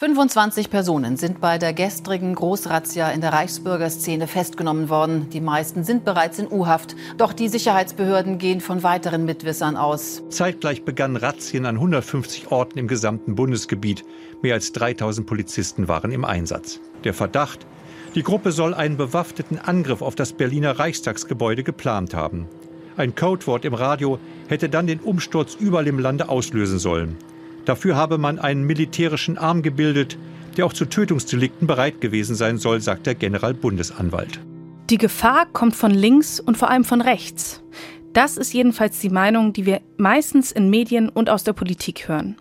25 Personen sind bei der gestrigen Großrazzia in der Reichsbürgerszene festgenommen worden. Die meisten sind bereits in U-Haft. Doch die Sicherheitsbehörden gehen von weiteren Mitwissern aus. Zeitgleich begannen Razzien an 150 Orten im gesamten Bundesgebiet. Mehr als 3000 Polizisten waren im Einsatz. Der Verdacht, die Gruppe soll einen bewaffneten Angriff auf das Berliner Reichstagsgebäude geplant haben. Ein Codewort im Radio hätte dann den Umsturz überall im Lande auslösen sollen. Dafür habe man einen militärischen Arm gebildet, der auch zu Tötungsdelikten bereit gewesen sein soll, sagt der Generalbundesanwalt. Die Gefahr kommt von links und vor allem von rechts. Das ist jedenfalls die Meinung, die wir meistens in Medien und aus der Politik hören.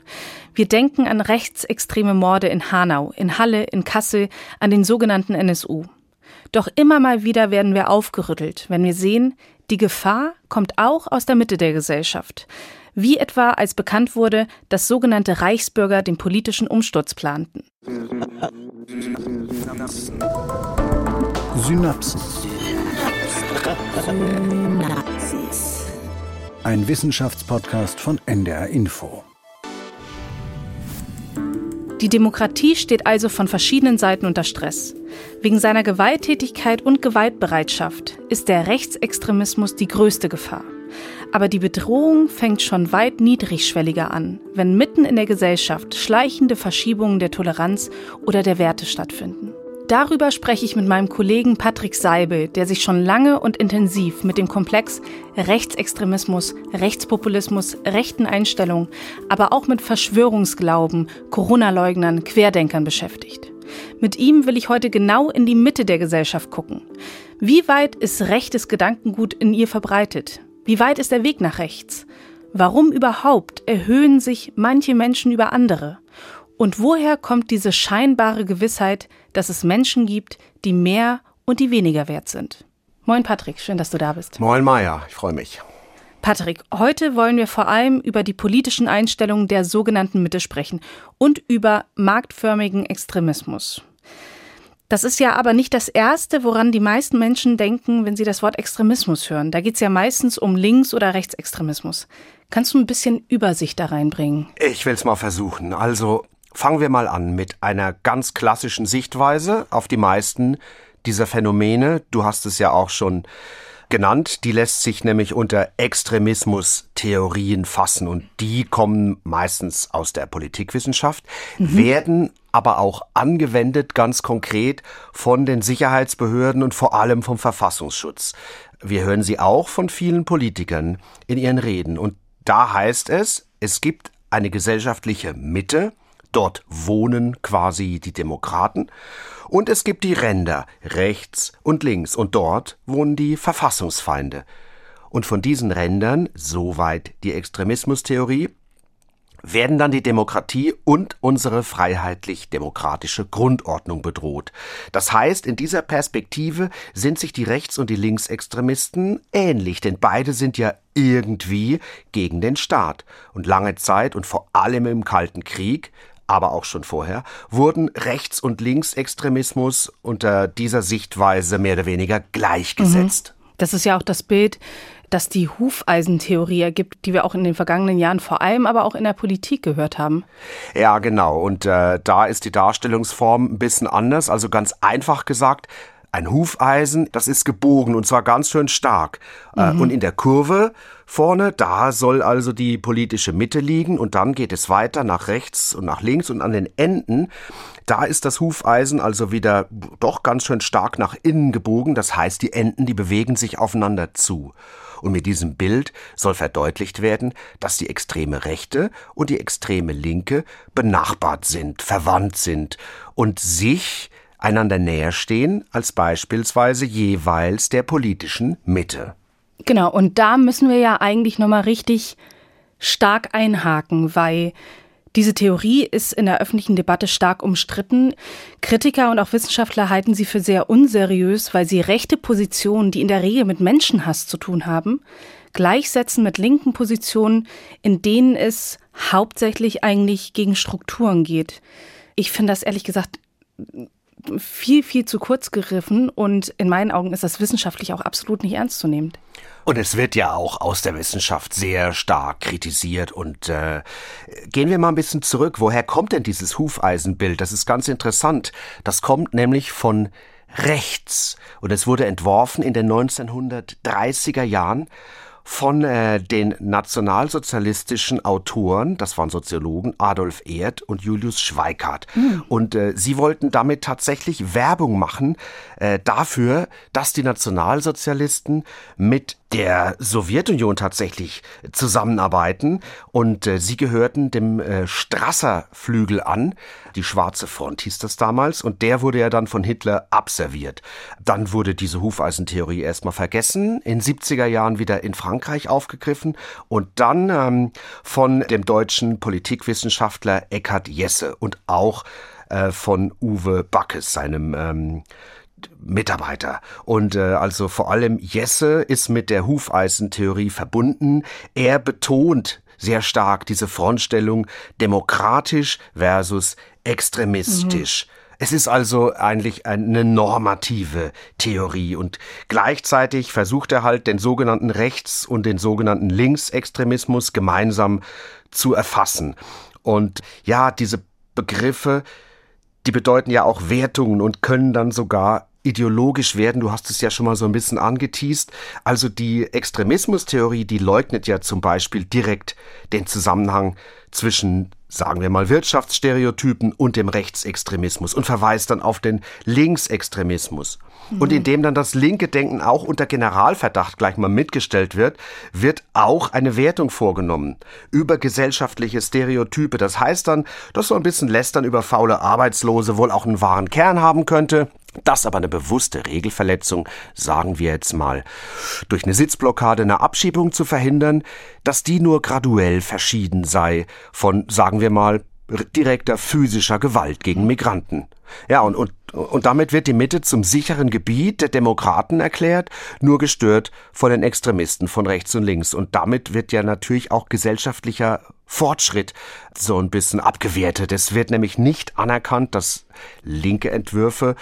Wir denken an rechtsextreme Morde in Hanau, in Halle, in Kassel, an den sogenannten NSU. Doch immer mal wieder werden wir aufgerüttelt, wenn wir sehen, die Gefahr kommt auch aus der Mitte der Gesellschaft wie etwa als bekannt wurde, dass sogenannte Reichsbürger den politischen Umsturz planten. Synapsen. Ein Wissenschaftspodcast von NDR Info. Die Demokratie steht also von verschiedenen Seiten unter Stress. Wegen seiner Gewalttätigkeit und Gewaltbereitschaft ist der Rechtsextremismus die größte Gefahr. Aber die Bedrohung fängt schon weit niedrigschwelliger an, wenn mitten in der Gesellschaft schleichende Verschiebungen der Toleranz oder der Werte stattfinden. Darüber spreche ich mit meinem Kollegen Patrick Seibel, der sich schon lange und intensiv mit dem Komplex Rechtsextremismus, Rechtspopulismus, rechten Einstellungen, aber auch mit Verschwörungsglauben, Corona-Leugnern, Querdenkern beschäftigt. Mit ihm will ich heute genau in die Mitte der Gesellschaft gucken. Wie weit ist rechtes Gedankengut in ihr verbreitet? Wie weit ist der Weg nach rechts? Warum überhaupt erhöhen sich manche Menschen über andere? Und woher kommt diese scheinbare Gewissheit, dass es Menschen gibt, die mehr und die weniger wert sind? Moin Patrick, schön, dass du da bist. Moin Maya, ich freue mich. Patrick, heute wollen wir vor allem über die politischen Einstellungen der sogenannten Mitte sprechen und über marktförmigen Extremismus. Das ist ja aber nicht das Erste, woran die meisten Menschen denken, wenn sie das Wort Extremismus hören. Da geht es ja meistens um Links- oder Rechtsextremismus. Kannst du ein bisschen Übersicht da reinbringen? Ich will es mal versuchen. Also fangen wir mal an mit einer ganz klassischen Sichtweise auf die meisten dieser Phänomene. Du hast es ja auch schon genannt. Die lässt sich nämlich unter Extremismus-Theorien fassen und die kommen meistens aus der Politikwissenschaft, mhm. werden aber auch angewendet ganz konkret von den Sicherheitsbehörden und vor allem vom Verfassungsschutz. Wir hören sie auch von vielen Politikern in ihren Reden und da heißt es, es gibt eine gesellschaftliche Mitte, dort wohnen quasi die Demokraten und es gibt die Ränder rechts und links und dort wohnen die Verfassungsfeinde. Und von diesen Rändern, soweit die Extremismustheorie, werden dann die Demokratie und unsere freiheitlich-demokratische Grundordnung bedroht. Das heißt, in dieser Perspektive sind sich die Rechts- und die Linksextremisten ähnlich, denn beide sind ja irgendwie gegen den Staat. Und lange Zeit und vor allem im Kalten Krieg aber auch schon vorher, wurden Rechts- und Linksextremismus unter dieser Sichtweise mehr oder weniger gleichgesetzt. Mhm. Das ist ja auch das Bild, das die Hufeisentheorie ergibt, die wir auch in den vergangenen Jahren vor allem aber auch in der Politik gehört haben. Ja, genau. Und äh, da ist die Darstellungsform ein bisschen anders. Also ganz einfach gesagt, ein Hufeisen, das ist gebogen und zwar ganz schön stark. Äh, mhm. Und in der Kurve vorne, da soll also die politische Mitte liegen und dann geht es weiter nach rechts und nach links und an den Enden, da ist das Hufeisen also wieder doch ganz schön stark nach innen gebogen. Das heißt, die Enden, die bewegen sich aufeinander zu. Und mit diesem Bild soll verdeutlicht werden, dass die extreme Rechte und die extreme Linke benachbart sind, verwandt sind und sich einander näher stehen als beispielsweise jeweils der politischen Mitte. Genau, und da müssen wir ja eigentlich nochmal richtig stark einhaken, weil diese Theorie ist in der öffentlichen Debatte stark umstritten. Kritiker und auch Wissenschaftler halten sie für sehr unseriös, weil sie rechte Positionen, die in der Regel mit Menschenhass zu tun haben, gleichsetzen mit linken Positionen, in denen es hauptsächlich eigentlich gegen Strukturen geht. Ich finde das ehrlich gesagt viel, viel zu kurz gegriffen und in meinen Augen ist das wissenschaftlich auch absolut nicht ernst zu nehmen. Und es wird ja auch aus der Wissenschaft sehr stark kritisiert. Und äh, gehen wir mal ein bisschen zurück. Woher kommt denn dieses Hufeisenbild? Das ist ganz interessant. Das kommt nämlich von rechts. Und es wurde entworfen in den 1930er Jahren von äh, den nationalsozialistischen Autoren, das waren Soziologen, Adolf Erd und Julius Schweikart. Mhm. Und äh, sie wollten damit tatsächlich Werbung machen äh, dafür, dass die Nationalsozialisten mit der Sowjetunion tatsächlich zusammenarbeiten und äh, sie gehörten dem äh, Strasser-Flügel an. Die Schwarze Front hieß das damals und der wurde ja dann von Hitler abserviert. Dann wurde diese Hufeisentheorie erstmal vergessen, in 70er Jahren wieder in Frankreich aufgegriffen und dann ähm, von dem deutschen Politikwissenschaftler Eckhard Jesse und auch äh, von Uwe Backes, seinem ähm, Mitarbeiter. Und äh, also vor allem Jesse ist mit der Hufeisentheorie verbunden. Er betont sehr stark diese Frontstellung demokratisch versus extremistisch. Mhm. Es ist also eigentlich eine normative Theorie und gleichzeitig versucht er halt den sogenannten Rechts- und den sogenannten Linksextremismus gemeinsam zu erfassen. Und ja, diese Begriffe, die bedeuten ja auch Wertungen und können dann sogar ideologisch werden. Du hast es ja schon mal so ein bisschen angeteased. Also die Extremismustheorie, die leugnet ja zum Beispiel direkt den Zusammenhang zwischen sagen wir mal, Wirtschaftsstereotypen und dem Rechtsextremismus und verweist dann auf den Linksextremismus. Und indem dann das linke Denken auch unter Generalverdacht gleich mal mitgestellt wird, wird auch eine Wertung vorgenommen über gesellschaftliche Stereotype. Das heißt dann, dass so ein bisschen Lästern über faule Arbeitslose wohl auch einen wahren Kern haben könnte. Das aber eine bewusste Regelverletzung, sagen wir jetzt mal, durch eine Sitzblockade eine Abschiebung zu verhindern, dass die nur graduell verschieden sei von, sagen wir mal, direkter physischer Gewalt gegen Migranten. Ja, und, und, und damit wird die Mitte zum sicheren Gebiet der Demokraten erklärt, nur gestört von den Extremisten von rechts und links. Und damit wird ja natürlich auch gesellschaftlicher Fortschritt so ein bisschen abgewertet. Es wird nämlich nicht anerkannt, dass linke Entwürfe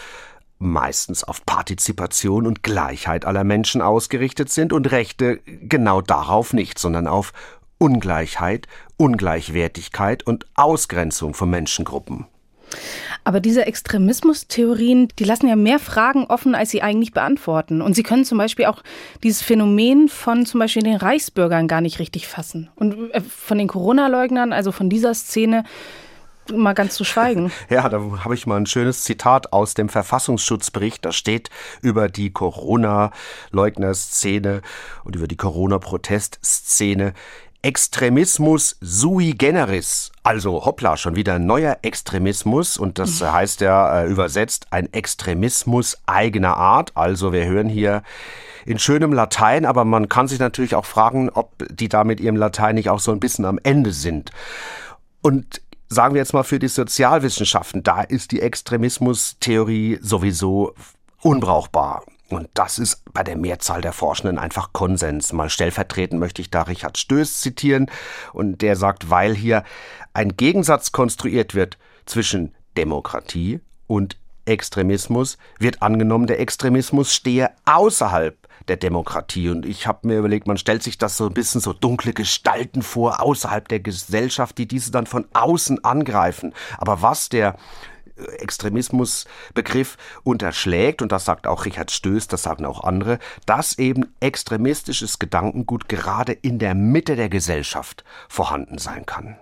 meistens auf Partizipation und Gleichheit aller Menschen ausgerichtet sind und Rechte genau darauf nicht, sondern auf Ungleichheit, Ungleichwertigkeit und Ausgrenzung von Menschengruppen. Aber diese Extremismustheorien, die lassen ja mehr Fragen offen, als sie eigentlich beantworten. Und sie können zum Beispiel auch dieses Phänomen von zum Beispiel den Reichsbürgern gar nicht richtig fassen. Und äh, von den Corona-Leugnern, also von dieser Szene, mal ganz zu schweigen. Ja, da habe ich mal ein schönes Zitat aus dem Verfassungsschutzbericht. Da steht über die Corona-Leugner-Szene und über die Corona-Protest-Szene. Extremismus sui generis. Also hoppla, schon wieder ein neuer Extremismus und das mhm. heißt ja äh, übersetzt ein Extremismus eigener Art. Also wir hören hier in schönem Latein, aber man kann sich natürlich auch fragen, ob die da mit ihrem Latein nicht auch so ein bisschen am Ende sind. Und sagen wir jetzt mal für die Sozialwissenschaften, da ist die Extremismustheorie sowieso unbrauchbar. Und das ist bei der Mehrzahl der Forschenden einfach Konsens. Mal stellvertretend möchte ich da Richard Stöß zitieren. Und der sagt, weil hier ein Gegensatz konstruiert wird zwischen Demokratie und Extremismus, wird angenommen, der Extremismus stehe außerhalb der Demokratie. Und ich habe mir überlegt, man stellt sich das so ein bisschen so dunkle Gestalten vor, außerhalb der Gesellschaft, die diese dann von außen angreifen. Aber was der äh, Extremismusbegriff unterschlägt, und das sagt auch Richard Stöß, das sagen auch andere, dass eben extremistisches Gedankengut gerade in der Mitte der Gesellschaft vorhanden sein kann.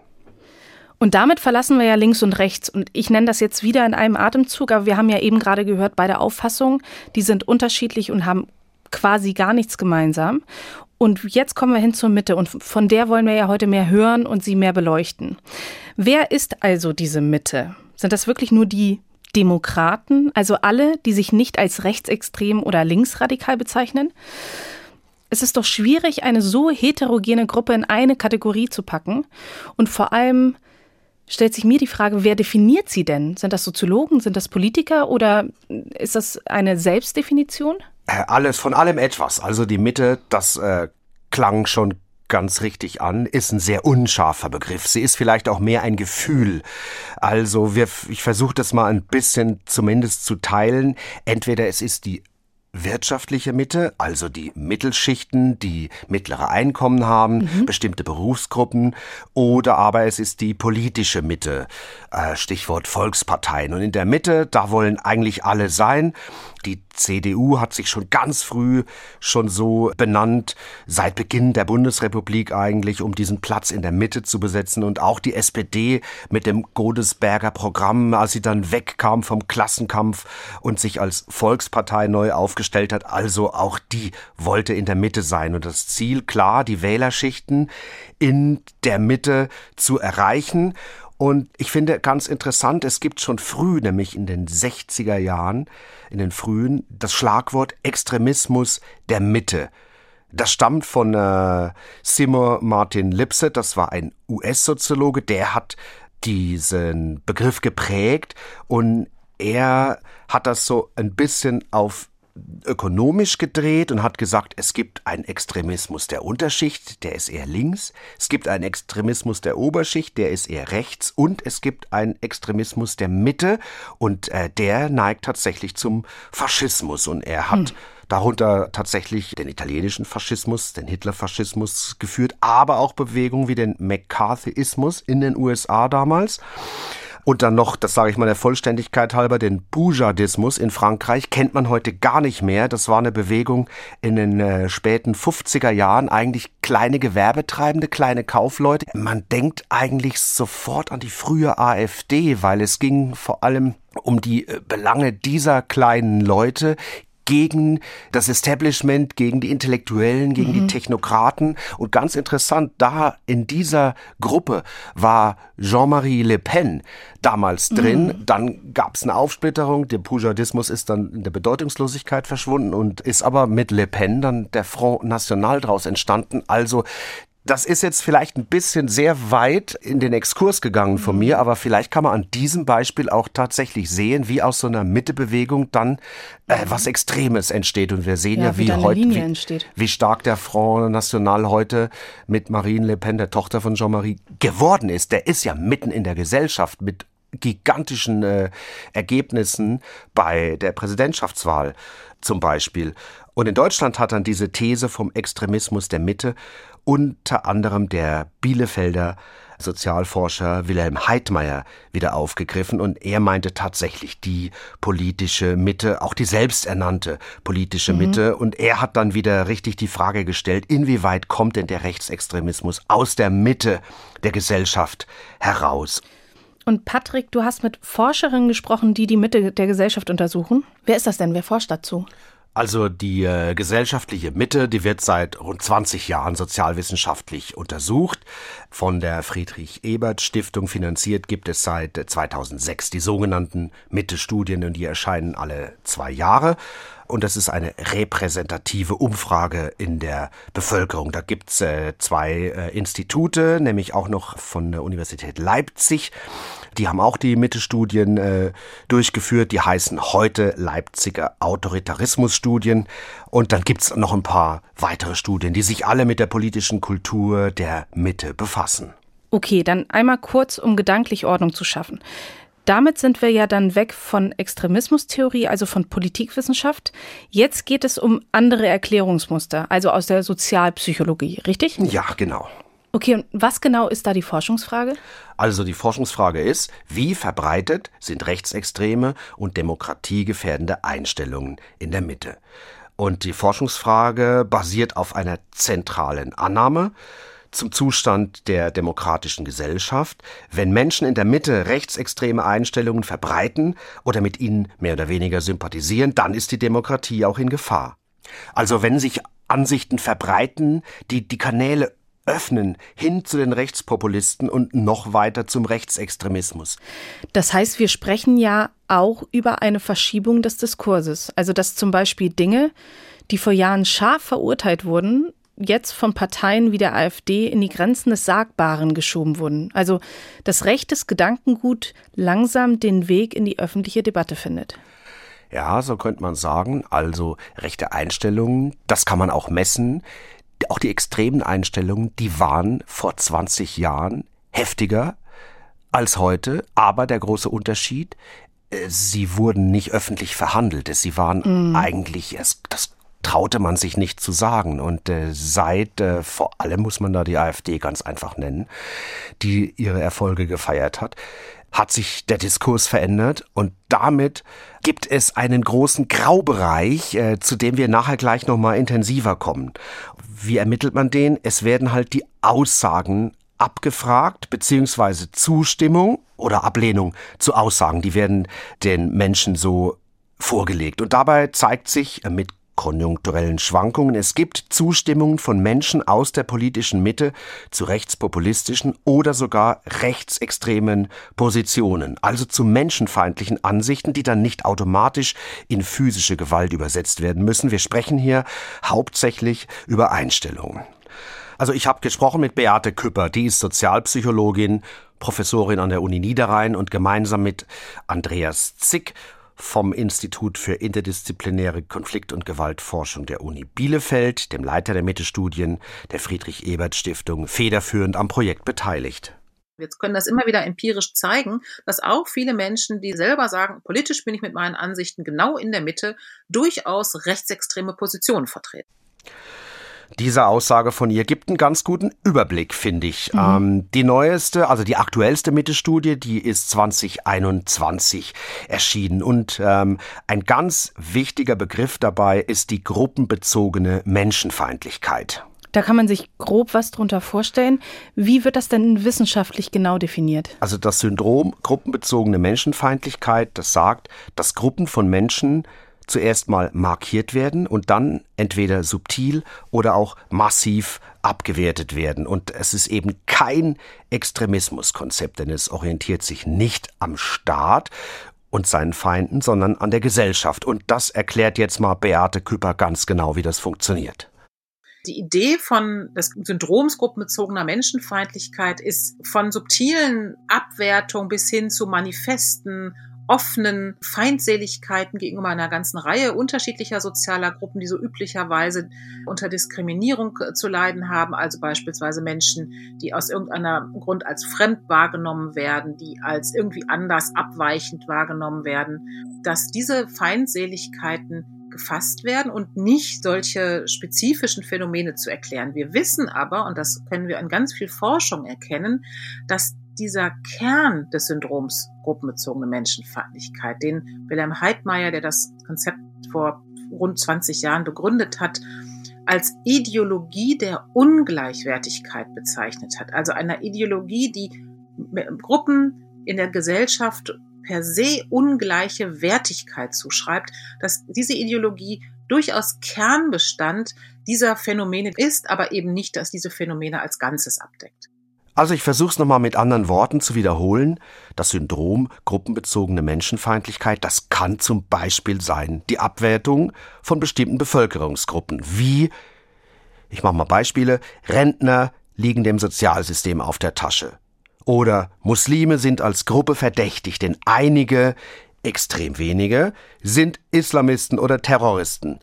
Und damit verlassen wir ja links und rechts. Und ich nenne das jetzt wieder in einem Atemzug, aber wir haben ja eben gerade gehört, beide Auffassungen, die sind unterschiedlich und haben quasi gar nichts gemeinsam. Und jetzt kommen wir hin zur Mitte und von der wollen wir ja heute mehr hören und sie mehr beleuchten. Wer ist also diese Mitte? Sind das wirklich nur die Demokraten, also alle, die sich nicht als rechtsextrem oder linksradikal bezeichnen? Es ist doch schwierig, eine so heterogene Gruppe in eine Kategorie zu packen. Und vor allem stellt sich mir die Frage, wer definiert sie denn? Sind das Soziologen, sind das Politiker oder ist das eine Selbstdefinition? Äh, alles, von allem etwas. Also die Mitte, das äh, klang schon ganz richtig an, ist ein sehr unscharfer Begriff. Sie ist vielleicht auch mehr ein Gefühl. Also wir, ich versuche das mal ein bisschen zumindest zu teilen. Entweder es ist die wirtschaftliche Mitte, also die Mittelschichten, die mittlere Einkommen haben, mhm. bestimmte Berufsgruppen, oder aber es ist die politische Mitte, äh, Stichwort Volksparteien. Und in der Mitte, da wollen eigentlich alle sein. Die CDU hat sich schon ganz früh schon so benannt, seit Beginn der Bundesrepublik eigentlich, um diesen Platz in der Mitte zu besetzen. Und auch die SPD mit dem Godesberger Programm, als sie dann wegkam vom Klassenkampf und sich als Volkspartei neu aufgestellt hat. Also auch die wollte in der Mitte sein. Und das Ziel, klar, die Wählerschichten in der Mitte zu erreichen. Und ich finde ganz interessant, es gibt schon früh, nämlich in den 60er Jahren, in den frühen, das Schlagwort Extremismus der Mitte. Das stammt von äh, Seymour Martin Lipset, das war ein US-Soziologe, der hat diesen Begriff geprägt und er hat das so ein bisschen auf ökonomisch gedreht und hat gesagt, es gibt einen Extremismus der Unterschicht, der ist eher links, es gibt einen Extremismus der Oberschicht, der ist eher rechts und es gibt einen Extremismus der Mitte und äh, der neigt tatsächlich zum Faschismus und er hat hm. darunter tatsächlich den italienischen Faschismus, den Hitlerfaschismus geführt, aber auch Bewegungen wie den McCarthyismus in den USA damals. Und dann noch, das sage ich mal der Vollständigkeit halber, den Poujadismus in Frankreich kennt man heute gar nicht mehr. Das war eine Bewegung in den äh, späten 50er Jahren, eigentlich kleine Gewerbetreibende, kleine Kaufleute. Man denkt eigentlich sofort an die frühe AfD, weil es ging vor allem um die äh, Belange dieser kleinen Leute gegen das Establishment, gegen die Intellektuellen, gegen mhm. die Technokraten. Und ganz interessant, da in dieser Gruppe war Jean-Marie Le Pen damals drin. Mhm. Dann gab es eine Aufsplitterung. Der Poujadismus ist dann in der Bedeutungslosigkeit verschwunden und ist aber mit Le Pen dann der Front National daraus entstanden. Also das ist jetzt vielleicht ein bisschen sehr weit in den Exkurs gegangen von mir, aber vielleicht kann man an diesem Beispiel auch tatsächlich sehen, wie aus so einer Mittebewegung dann äh, was Extremes entsteht. Und wir sehen ja, ja wie, wie heute, wie, wie, stark der Front National heute mit Marine Le Pen, der Tochter von Jean-Marie, geworden ist. Der ist ja mitten in der Gesellschaft mit gigantischen äh, Ergebnissen bei der Präsidentschaftswahl zum Beispiel. Und in Deutschland hat dann diese These vom Extremismus der Mitte unter anderem der Bielefelder Sozialforscher Wilhelm Heidmeier wieder aufgegriffen und er meinte tatsächlich die politische Mitte, auch die selbsternannte politische mhm. Mitte und er hat dann wieder richtig die Frage gestellt, inwieweit kommt denn der Rechtsextremismus aus der Mitte der Gesellschaft heraus? Und Patrick, du hast mit Forscherinnen gesprochen, die die Mitte der Gesellschaft untersuchen. Wer ist das denn? Wer forscht dazu? Also die äh, gesellschaftliche Mitte, die wird seit rund 20 Jahren sozialwissenschaftlich untersucht. Von der Friedrich Ebert Stiftung finanziert gibt es seit 2006 die sogenannten Mitte-Studien und die erscheinen alle zwei Jahre. Und das ist eine repräsentative Umfrage in der Bevölkerung. Da gibt's äh, zwei äh, Institute, nämlich auch noch von der Universität Leipzig. Die haben auch die Mitte-Studien äh, durchgeführt. Die heißen heute Leipziger Autoritarismus-Studien. Und dann gibt's noch ein paar weitere Studien, die sich alle mit der politischen Kultur der Mitte befassen. Okay, dann einmal kurz, um gedanklich Ordnung zu schaffen. Damit sind wir ja dann weg von Extremismustheorie, also von Politikwissenschaft. Jetzt geht es um andere Erklärungsmuster, also aus der Sozialpsychologie, richtig? Ja, genau. Okay, und was genau ist da die Forschungsfrage? Also die Forschungsfrage ist, wie verbreitet sind rechtsextreme und demokratiegefährdende Einstellungen in der Mitte? Und die Forschungsfrage basiert auf einer zentralen Annahme zum Zustand der demokratischen Gesellschaft. Wenn Menschen in der Mitte rechtsextreme Einstellungen verbreiten oder mit ihnen mehr oder weniger sympathisieren, dann ist die Demokratie auch in Gefahr. Also wenn sich Ansichten verbreiten, die die Kanäle öffnen hin zu den Rechtspopulisten und noch weiter zum Rechtsextremismus. Das heißt, wir sprechen ja auch über eine Verschiebung des Diskurses. Also dass zum Beispiel Dinge, die vor Jahren scharf verurteilt wurden, jetzt von Parteien wie der AfD in die Grenzen des Sagbaren geschoben wurden. Also dass rechtes Gedankengut langsam den Weg in die öffentliche Debatte findet. Ja, so könnte man sagen. Also rechte Einstellungen, das kann man auch messen auch die extremen Einstellungen, die waren vor 20 Jahren heftiger als heute, aber der große Unterschied, äh, sie wurden nicht öffentlich verhandelt. Sie waren mhm. eigentlich, das traute man sich nicht zu sagen. Und äh, seit, äh, vor allem muss man da die AfD ganz einfach nennen, die ihre Erfolge gefeiert hat, hat sich der Diskurs verändert und damit gibt es einen großen Graubereich, äh, zu dem wir nachher gleich nochmal intensiver kommen. Wie ermittelt man den? Es werden halt die Aussagen abgefragt, beziehungsweise Zustimmung oder Ablehnung zu Aussagen, die werden den Menschen so vorgelegt. Und dabei zeigt sich mit konjunkturellen Schwankungen. Es gibt Zustimmungen von Menschen aus der politischen Mitte zu rechtspopulistischen oder sogar rechtsextremen Positionen, also zu menschenfeindlichen Ansichten, die dann nicht automatisch in physische Gewalt übersetzt werden müssen. Wir sprechen hier hauptsächlich über Einstellungen. Also ich habe gesprochen mit Beate Küpper, die ist Sozialpsychologin, Professorin an der Uni Niederrhein und gemeinsam mit Andreas Zick vom Institut für interdisziplinäre Konflikt- und Gewaltforschung der Uni Bielefeld, dem Leiter der Mitte-Studien der Friedrich-Ebert-Stiftung, federführend am Projekt beteiligt. Wir können das immer wieder empirisch zeigen, dass auch viele Menschen, die selber sagen, politisch bin ich mit meinen Ansichten genau in der Mitte, durchaus rechtsextreme Positionen vertreten. Diese Aussage von ihr gibt einen ganz guten Überblick, finde ich. Mhm. Ähm, die neueste, also die aktuellste Mitte-Studie, die ist 2021 erschienen. Und ähm, ein ganz wichtiger Begriff dabei ist die gruppenbezogene Menschenfeindlichkeit. Da kann man sich grob was drunter vorstellen. Wie wird das denn wissenschaftlich genau definiert? Also das Syndrom gruppenbezogene Menschenfeindlichkeit, das sagt, dass Gruppen von Menschen zuerst mal markiert werden und dann entweder subtil oder auch massiv abgewertet werden. Und es ist eben kein Extremismuskonzept, denn es orientiert sich nicht am Staat und seinen Feinden, sondern an der Gesellschaft. Und das erklärt jetzt mal Beate Küpper ganz genau, wie das funktioniert. Die Idee von des Syndroms gruppenbezogener Menschenfeindlichkeit ist von subtilen Abwertungen bis hin zu manifesten offenen Feindseligkeiten gegenüber einer ganzen Reihe unterschiedlicher sozialer Gruppen, die so üblicherweise unter Diskriminierung äh, zu leiden haben, also beispielsweise Menschen, die aus irgendeinem Grund als fremd wahrgenommen werden, die als irgendwie anders abweichend wahrgenommen werden, dass diese Feindseligkeiten gefasst werden und nicht solche spezifischen Phänomene zu erklären. Wir wissen aber, und das können wir in ganz viel Forschung erkennen, dass dieser Kern des Syndroms gruppenbezogene Menschenfeindlichkeit, den Wilhelm Heidmeier, der das Konzept vor rund 20 Jahren begründet hat, als Ideologie der Ungleichwertigkeit bezeichnet hat. Also einer Ideologie, die Gruppen in der Gesellschaft per se ungleiche Wertigkeit zuschreibt, dass diese Ideologie durchaus Kernbestand dieser Phänomene ist, aber eben nicht, dass diese Phänomene als Ganzes abdeckt. Also ich versuche es nochmal mit anderen Worten zu wiederholen. Das Syndrom gruppenbezogene Menschenfeindlichkeit, das kann zum Beispiel sein die Abwertung von bestimmten Bevölkerungsgruppen, wie, ich mache mal Beispiele, Rentner liegen dem Sozialsystem auf der Tasche. Oder Muslime sind als Gruppe verdächtig, denn einige, extrem wenige, sind Islamisten oder Terroristen.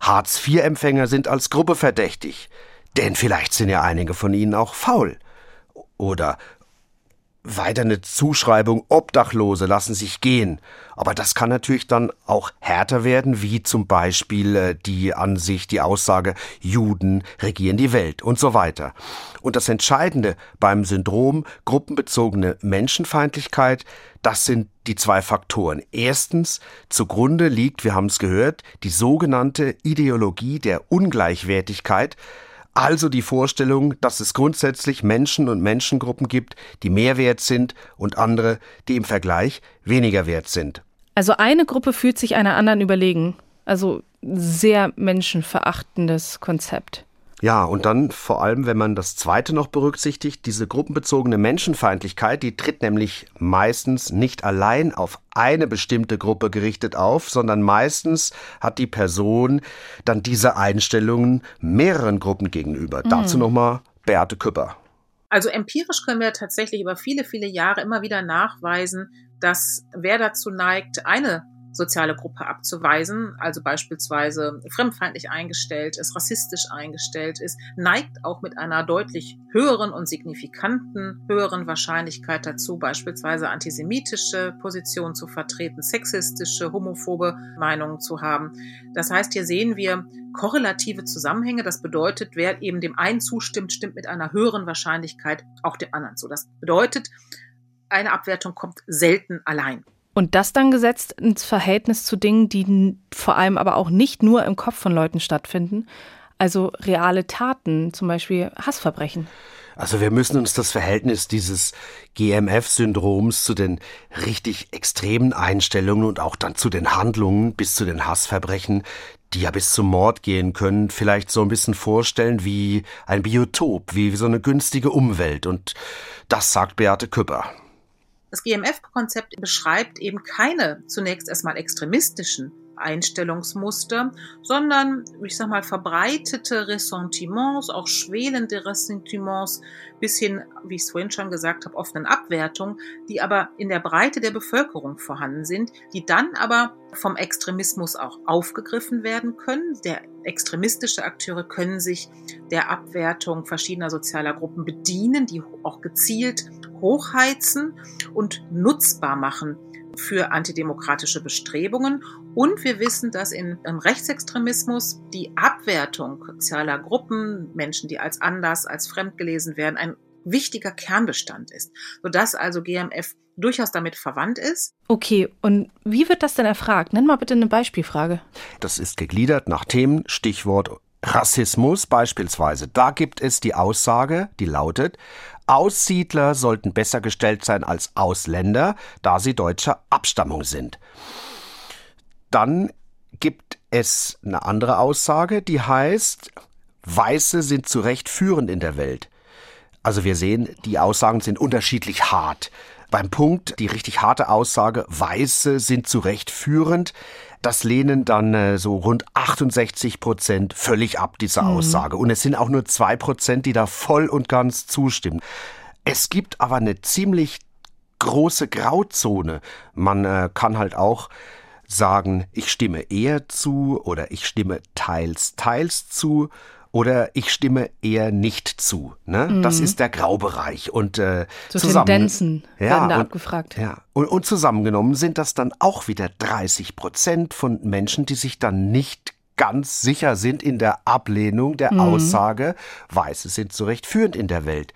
Hartz-IV-Empfänger sind als Gruppe verdächtig, denn vielleicht sind ja einige von ihnen auch faul. Oder weiter eine Zuschreibung, Obdachlose lassen sich gehen. Aber das kann natürlich dann auch härter werden, wie zum Beispiel äh, die Ansicht, die Aussage, Juden regieren die Welt und so weiter. Und das Entscheidende beim Syndrom gruppenbezogene Menschenfeindlichkeit, das sind die zwei Faktoren. Erstens, zugrunde liegt, wir haben es gehört, die sogenannte Ideologie der Ungleichwertigkeit, also die Vorstellung, dass es grundsätzlich Menschen und Menschengruppen gibt, die mehr wert sind und andere, die im Vergleich weniger wert sind. Also eine Gruppe fühlt sich einer anderen überlegen. Also sehr menschenverachtendes Konzept. Ja, und dann vor allem, wenn man das zweite noch berücksichtigt, diese gruppenbezogene Menschenfeindlichkeit, die tritt nämlich meistens nicht allein auf eine bestimmte Gruppe gerichtet auf, sondern meistens hat die Person dann diese Einstellungen mehreren Gruppen gegenüber. Mhm. Dazu nochmal Beate Küpper. Also empirisch können wir tatsächlich über viele, viele Jahre immer wieder nachweisen, dass wer dazu neigt, eine soziale Gruppe abzuweisen, also beispielsweise fremdfeindlich eingestellt ist, rassistisch eingestellt ist, neigt auch mit einer deutlich höheren und signifikanten höheren Wahrscheinlichkeit dazu, beispielsweise antisemitische Positionen zu vertreten, sexistische, homophobe Meinungen zu haben. Das heißt, hier sehen wir korrelative Zusammenhänge. Das bedeutet, wer eben dem einen zustimmt, stimmt mit einer höheren Wahrscheinlichkeit auch dem anderen zu. Das bedeutet, eine Abwertung kommt selten allein. Und das dann gesetzt ins Verhältnis zu Dingen, die vor allem aber auch nicht nur im Kopf von Leuten stattfinden, also reale Taten, zum Beispiel Hassverbrechen. Also wir müssen uns das Verhältnis dieses GMF-Syndroms zu den richtig extremen Einstellungen und auch dann zu den Handlungen bis zu den Hassverbrechen, die ja bis zum Mord gehen können, vielleicht so ein bisschen vorstellen wie ein Biotop, wie so eine günstige Umwelt. Und das sagt Beate Küpper. Das GMF-Konzept beschreibt eben keine zunächst erstmal extremistischen Einstellungsmuster, sondern, ich sag mal, verbreitete Ressentiments, auch schwelende Ressentiments, bis hin, wie ich es vorhin schon gesagt habe, offenen Abwertungen, die aber in der Breite der Bevölkerung vorhanden sind, die dann aber vom Extremismus auch aufgegriffen werden können. Der extremistische Akteure können sich der Abwertung verschiedener sozialer Gruppen bedienen, die auch gezielt hochheizen und nutzbar machen für antidemokratische Bestrebungen. Und wir wissen, dass in, im Rechtsextremismus die Abwertung sozialer Gruppen, Menschen, die als anders, als fremd gelesen werden, ein wichtiger Kernbestand ist, sodass also GMF durchaus damit verwandt ist. Okay, und wie wird das denn erfragt? Nenn mal bitte eine Beispielfrage. Das ist gegliedert nach Themen, Stichwort Rassismus beispielsweise. Da gibt es die Aussage, die lautet, Aussiedler sollten besser gestellt sein als Ausländer, da sie deutscher Abstammung sind. Dann gibt es eine andere Aussage, die heißt, Weiße sind zu Recht führend in der Welt. Also wir sehen, die Aussagen sind unterschiedlich hart. Beim Punkt, die richtig harte Aussage, Weiße sind zu Recht führend, das lehnen dann äh, so rund 68 Prozent völlig ab, diese mhm. Aussage. Und es sind auch nur zwei Prozent, die da voll und ganz zustimmen. Es gibt aber eine ziemlich große Grauzone. Man äh, kann halt auch sagen, ich stimme eher zu oder ich stimme teils, teils zu oder ich stimme eher nicht zu. Ne? Mhm. Das ist der Graubereich. Und äh, so zusammen, Tendenzen ja, werden da und, abgefragt. Ja. Und, und zusammengenommen sind das dann auch wieder 30 Prozent von Menschen, die sich dann nicht ganz sicher sind in der Ablehnung der mhm. Aussage, Weiße sind zu Recht führend in der Welt.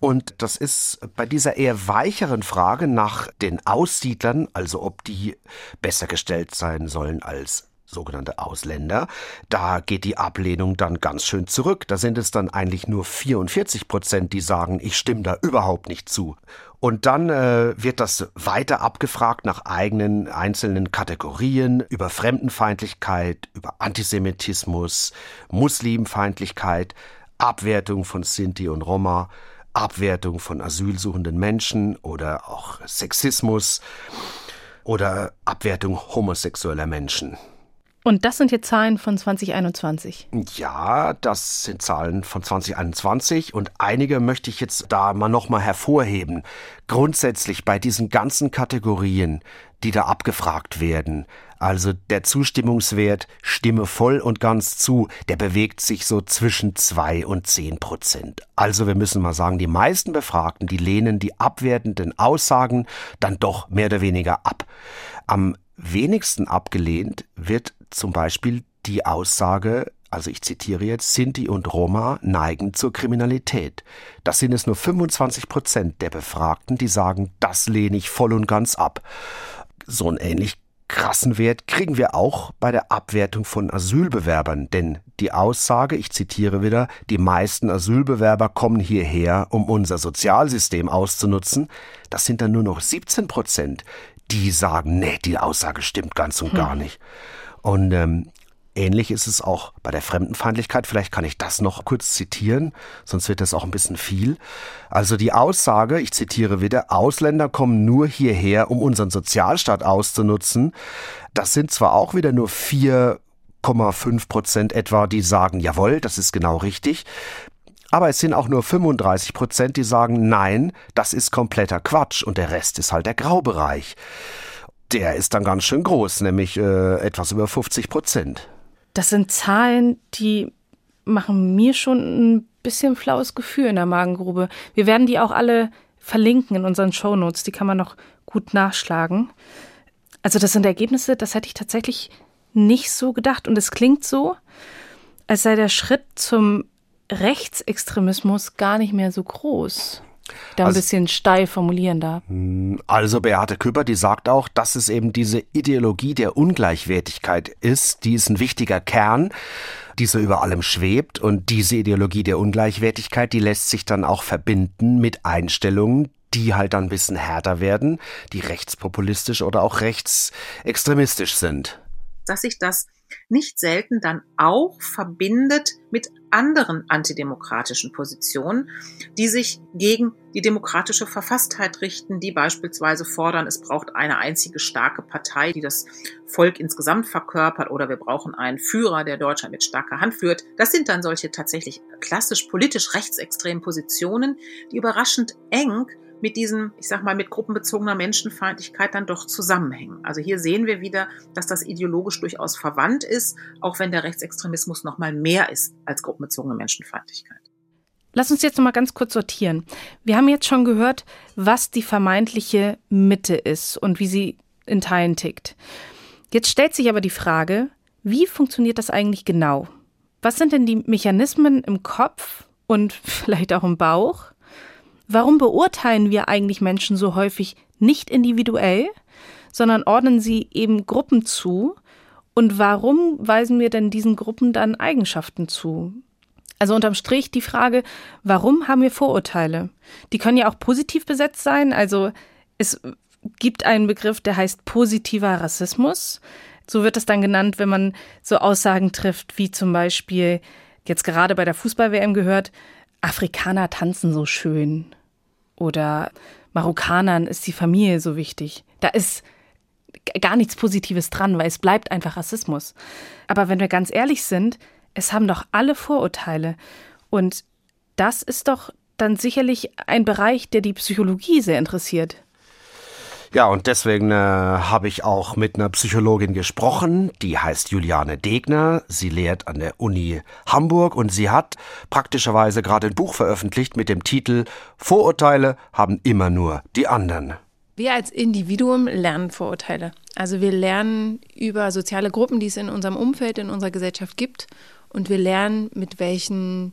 Und das ist bei dieser eher weicheren Frage nach den Aussiedlern, also ob die besser gestellt sein sollen als sogenannte Ausländer, da geht die Ablehnung dann ganz schön zurück. Da sind es dann eigentlich nur 44 Prozent, die sagen, ich stimme da überhaupt nicht zu. Und dann äh, wird das weiter abgefragt nach eigenen einzelnen Kategorien über Fremdenfeindlichkeit, über Antisemitismus, Muslimfeindlichkeit, Abwertung von Sinti und Roma, Abwertung von asylsuchenden Menschen oder auch Sexismus oder Abwertung homosexueller Menschen. Und das sind jetzt Zahlen von 2021. Ja, das sind Zahlen von 2021 und einige möchte ich jetzt da mal nochmal hervorheben. Grundsätzlich bei diesen ganzen Kategorien, die da abgefragt werden, also der Zustimmungswert Stimme voll und ganz zu, der bewegt sich so zwischen zwei und zehn Prozent. Also wir müssen mal sagen, die meisten Befragten, die lehnen die abwertenden Aussagen dann doch mehr oder weniger ab. Am wenigsten abgelehnt wird zum Beispiel die Aussage, also ich zitiere jetzt, Sinti und Roma neigen zur Kriminalität. Das sind es nur 25 Prozent der Befragten, die sagen, das lehne ich voll und ganz ab. So einen ähnlich krassen Wert kriegen wir auch bei der Abwertung von Asylbewerbern, denn die Aussage, ich zitiere wieder, die meisten Asylbewerber kommen hierher, um unser Sozialsystem auszunutzen, das sind dann nur noch 17 Prozent, die sagen, nee, die Aussage stimmt ganz und hm. gar nicht. Und ähm, ähnlich ist es auch bei der Fremdenfeindlichkeit. Vielleicht kann ich das noch kurz zitieren, sonst wird das auch ein bisschen viel. Also die Aussage, ich zitiere wieder, Ausländer kommen nur hierher, um unseren Sozialstaat auszunutzen. Das sind zwar auch wieder nur vier 5 Prozent etwa, die sagen, jawohl, das ist genau richtig. Aber es sind auch nur 35 Prozent, die sagen, nein, das ist kompletter Quatsch und der Rest ist halt der Graubereich. der ist dann ganz schön groß, nämlich äh, etwas über 50 Prozent. Das sind Zahlen, die machen mir schon ein bisschen flaues Gefühl in der Magengrube. Wir werden die auch alle verlinken in unseren Shownotes, die kann man noch gut nachschlagen. Also das sind Ergebnisse, das hätte ich tatsächlich nicht so gedacht. Und es klingt so, als sei der Schritt zum Rechtsextremismus gar nicht mehr so groß. Da ein also, bisschen steil formulieren da. Hm, also Beate Küpper, die sagt auch, dass es eben diese Ideologie der Ungleichwertigkeit ist, die ist ein wichtiger Kern, die so über allem schwebt. Und diese Ideologie der Ungleichwertigkeit, die lässt sich dann auch verbinden mit Einstellungen, die halt dann ein bisschen härter werden, die rechtspopulistisch oder auch rechtsextremistisch sind. Dass sich das nicht selten dann auch verbindet mit anderen antidemokratischen Positionen, die sich gegen die demokratische Verfasstheit richten, die beispielsweise fordern, es braucht eine einzige starke Partei, die das Volk insgesamt verkörpert, oder wir brauchen einen Führer, der Deutschland mit starker Hand führt. Das sind dann solche tatsächlich klassisch politisch rechtsextremen Positionen, die überraschend eng mit diesem, ich sag mal, mit gruppenbezogener Menschenfeindlichkeit dann doch zusammenhängen. Also hier sehen wir wieder, dass das ideologisch durchaus verwandt ist, auch wenn der Rechtsextremismus noch mal mehr ist als gruppenbezogene Menschenfeindlichkeit. Lass uns jetzt noch mal ganz kurz sortieren. Wir haben jetzt schon gehört, was die vermeintliche Mitte ist und wie sie in Teilen tickt. Jetzt stellt sich aber die Frage, wie funktioniert das eigentlich genau? Was sind denn die Mechanismen im Kopf und vielleicht auch im Bauch, Warum beurteilen wir eigentlich Menschen so häufig nicht individuell, sondern ordnen sie eben Gruppen zu? Und warum weisen wir denn diesen Gruppen dann Eigenschaften zu? Also unterm Strich die Frage, warum haben wir Vorurteile? Die können ja auch positiv besetzt sein. Also es gibt einen Begriff, der heißt positiver Rassismus. So wird es dann genannt, wenn man so Aussagen trifft, wie zum Beispiel jetzt gerade bei der Fußball-WM gehört, Afrikaner tanzen so schön oder Marokkanern ist die Familie so wichtig. Da ist gar nichts Positives dran, weil es bleibt einfach Rassismus. Aber wenn wir ganz ehrlich sind, es haben doch alle Vorurteile. Und das ist doch dann sicherlich ein Bereich, der die Psychologie sehr interessiert. Ja, und deswegen äh, habe ich auch mit einer Psychologin gesprochen, die heißt Juliane Degner. Sie lehrt an der Uni Hamburg und sie hat praktischerweise gerade ein Buch veröffentlicht mit dem Titel Vorurteile haben immer nur die anderen. Wir als Individuum lernen Vorurteile. Also wir lernen über soziale Gruppen, die es in unserem Umfeld, in unserer Gesellschaft gibt. Und wir lernen, mit welchen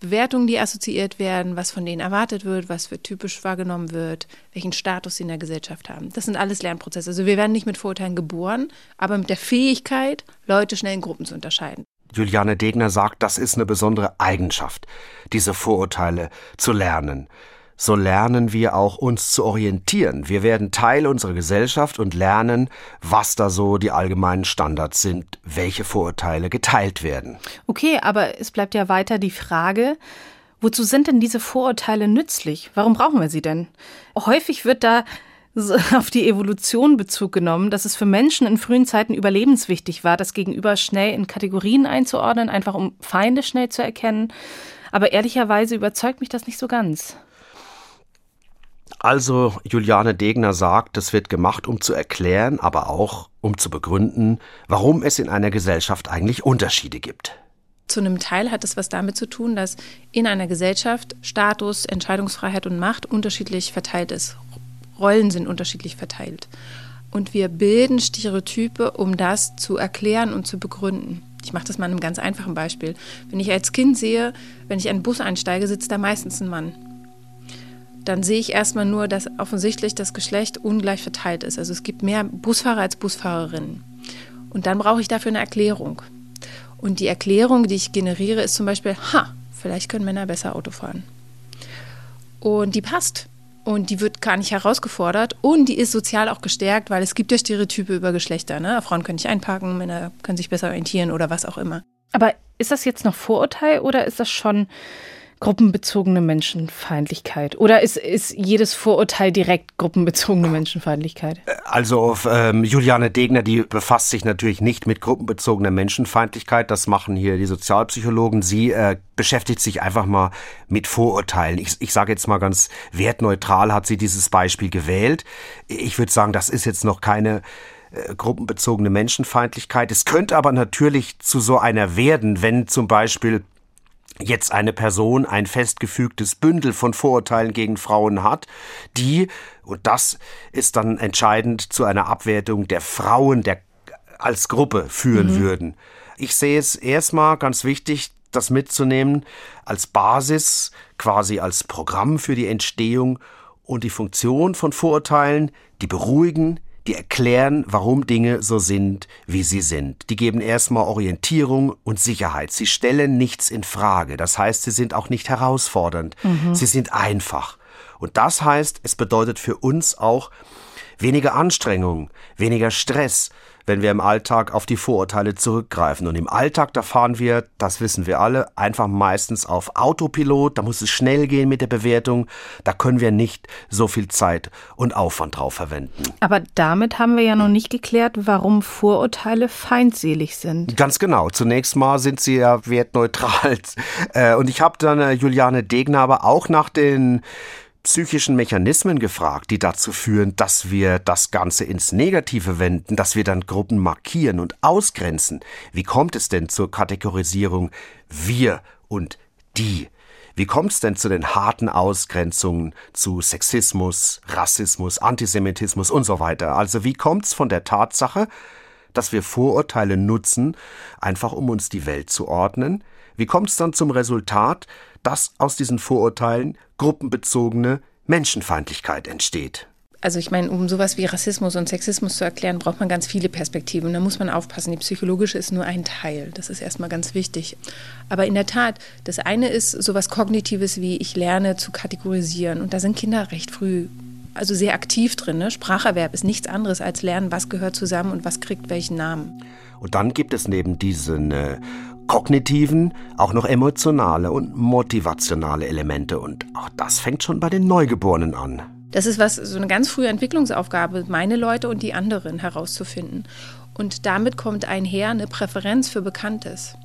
Bewertungen, die assoziiert werden, was von denen erwartet wird, was für typisch wahrgenommen wird, welchen Status sie in der Gesellschaft haben. Das sind alles Lernprozesse. Also wir werden nicht mit Vorurteilen geboren, aber mit der Fähigkeit, Leute schnell in Gruppen zu unterscheiden. Juliane Degner sagt, das ist eine besondere Eigenschaft, diese Vorurteile zu lernen so lernen wir auch uns zu orientieren. Wir werden Teil unserer Gesellschaft und lernen, was da so die allgemeinen Standards sind, welche Vorurteile geteilt werden. Okay, aber es bleibt ja weiter die Frage, wozu sind denn diese Vorurteile nützlich? Warum brauchen wir sie denn? Häufig wird da auf die Evolution Bezug genommen, dass es für Menschen in frühen Zeiten überlebenswichtig war, das Gegenüber schnell in Kategorien einzuordnen, einfach um Feinde schnell zu erkennen. Aber ehrlicherweise überzeugt mich das nicht so ganz. Also Juliane Degner sagt, das wird gemacht, um zu erklären, aber auch um zu begründen, warum es in einer Gesellschaft eigentlich Unterschiede gibt. Zu einem Teil hat es was damit zu tun, dass in einer Gesellschaft Status, Entscheidungsfreiheit und Macht unterschiedlich verteilt ist. Rollen sind unterschiedlich verteilt. Und wir bilden Stereotype, um das zu erklären und zu begründen. Ich mache das mal an einem ganz einfachen Beispiel. Wenn ich als Kind sehe, wenn ich in einen Bus einsteige, sitzt da meistens ein Mann dann sehe ich erstmal nur, dass offensichtlich das Geschlecht ungleich verteilt ist. Also es gibt mehr Busfahrer als Busfahrerinnen. Und dann brauche ich dafür eine Erklärung. Und die Erklärung, die ich generiere, ist zum Beispiel, ha, vielleicht können Männer besser Auto fahren. Und die passt. Und die wird gar nicht herausgefordert. Und die ist sozial auch gestärkt, weil es gibt ja Stereotype über Geschlechter. Ne? Frauen können nicht einparken, Männer können sich besser orientieren oder was auch immer. Aber ist das jetzt noch Vorurteil oder ist das schon gruppenbezogene Menschenfeindlichkeit? Oder ist, ist jedes Vorurteil direkt gruppenbezogene Menschenfeindlichkeit? Also ähm, Juliane Degner, die befasst sich natürlich nicht mit gruppenbezogener Menschenfeindlichkeit. Das machen hier die Sozialpsychologen. Sie äh, beschäftigt sich einfach mal mit Vorurteilen. Ich, ich sage jetzt mal ganz wertneutral, hat sie dieses Beispiel gewählt. Ich würde sagen, das ist jetzt noch keine äh, gruppenbezogene Menschenfeindlichkeit. Es könnte aber natürlich zu so einer werden, wenn zum Beispiel jetzt eine Person ein festgefügtes Bündel von Vorurteilen gegen Frauen hat, die, und das ist dann entscheidend, zu einer Abwertung der Frauen der, als Gruppe führen mhm. würden. Ich sehe es erstmal ganz wichtig, das mitzunehmen als Basis, quasi als Programm für die Entstehung und die Funktion von Vorurteilen, die beruhigen, die erklären, warum Dinge so sind, wie sie sind. Die geben erstmal Orientierung und Sicherheit. Sie stellen nichts in Frage. Das heißt, sie sind auch nicht herausfordernd. Mhm. Sie sind einfach. Und das heißt, es bedeutet für uns auch weniger Anstrengung, weniger Stress, wenn wir im Alltag auf die Vorurteile zurückgreifen. Und im Alltag, da fahren wir, das wissen wir alle, einfach meistens auf Autopilot. Da muss es schnell gehen mit der Bewertung. Da können wir nicht so viel Zeit und Aufwand drauf verwenden. Aber damit haben wir ja noch nicht geklärt, warum Vorurteile feindselig sind. Ganz genau. Zunächst mal sind sie ja wertneutral. Äh, und ich habe dann äh, Juliane Degner aber auch nach den psychischen Mechanismen gefragt, die dazu führen, dass wir das Ganze ins Negative wenden, dass wir dann Gruppen markieren und ausgrenzen. Wie kommt es denn zur Kategorisierung wir und die? Wie kommt es denn zu den harten Ausgrenzungen zu Sexismus, Rassismus, Antisemitismus und so weiter? Also wie kommt es von der Tatsache, dass wir Vorurteile nutzen, einfach um uns die Welt zu ordnen? Wie kommt es dann zum Resultat, dass aus diesen Vorurteilen gruppenbezogene Menschenfeindlichkeit entsteht. Also ich meine, um sowas wie Rassismus und Sexismus zu erklären, braucht man ganz viele Perspektiven. Da muss man aufpassen. Die psychologische ist nur ein Teil. Das ist erstmal ganz wichtig. Aber in der Tat, das eine ist sowas Kognitives wie ich lerne zu kategorisieren. Und da sind Kinder recht früh, also sehr aktiv drin. Ne? Spracherwerb ist nichts anderes als lernen, was gehört zusammen und was kriegt welchen Namen. Und dann gibt es neben diesen äh, kognitiven auch noch emotionale und motivationale Elemente. Und auch das fängt schon bei den Neugeborenen an. Das ist was, so eine ganz frühe Entwicklungsaufgabe, meine Leute und die anderen herauszufinden. Und damit kommt einher eine Präferenz für Bekanntes.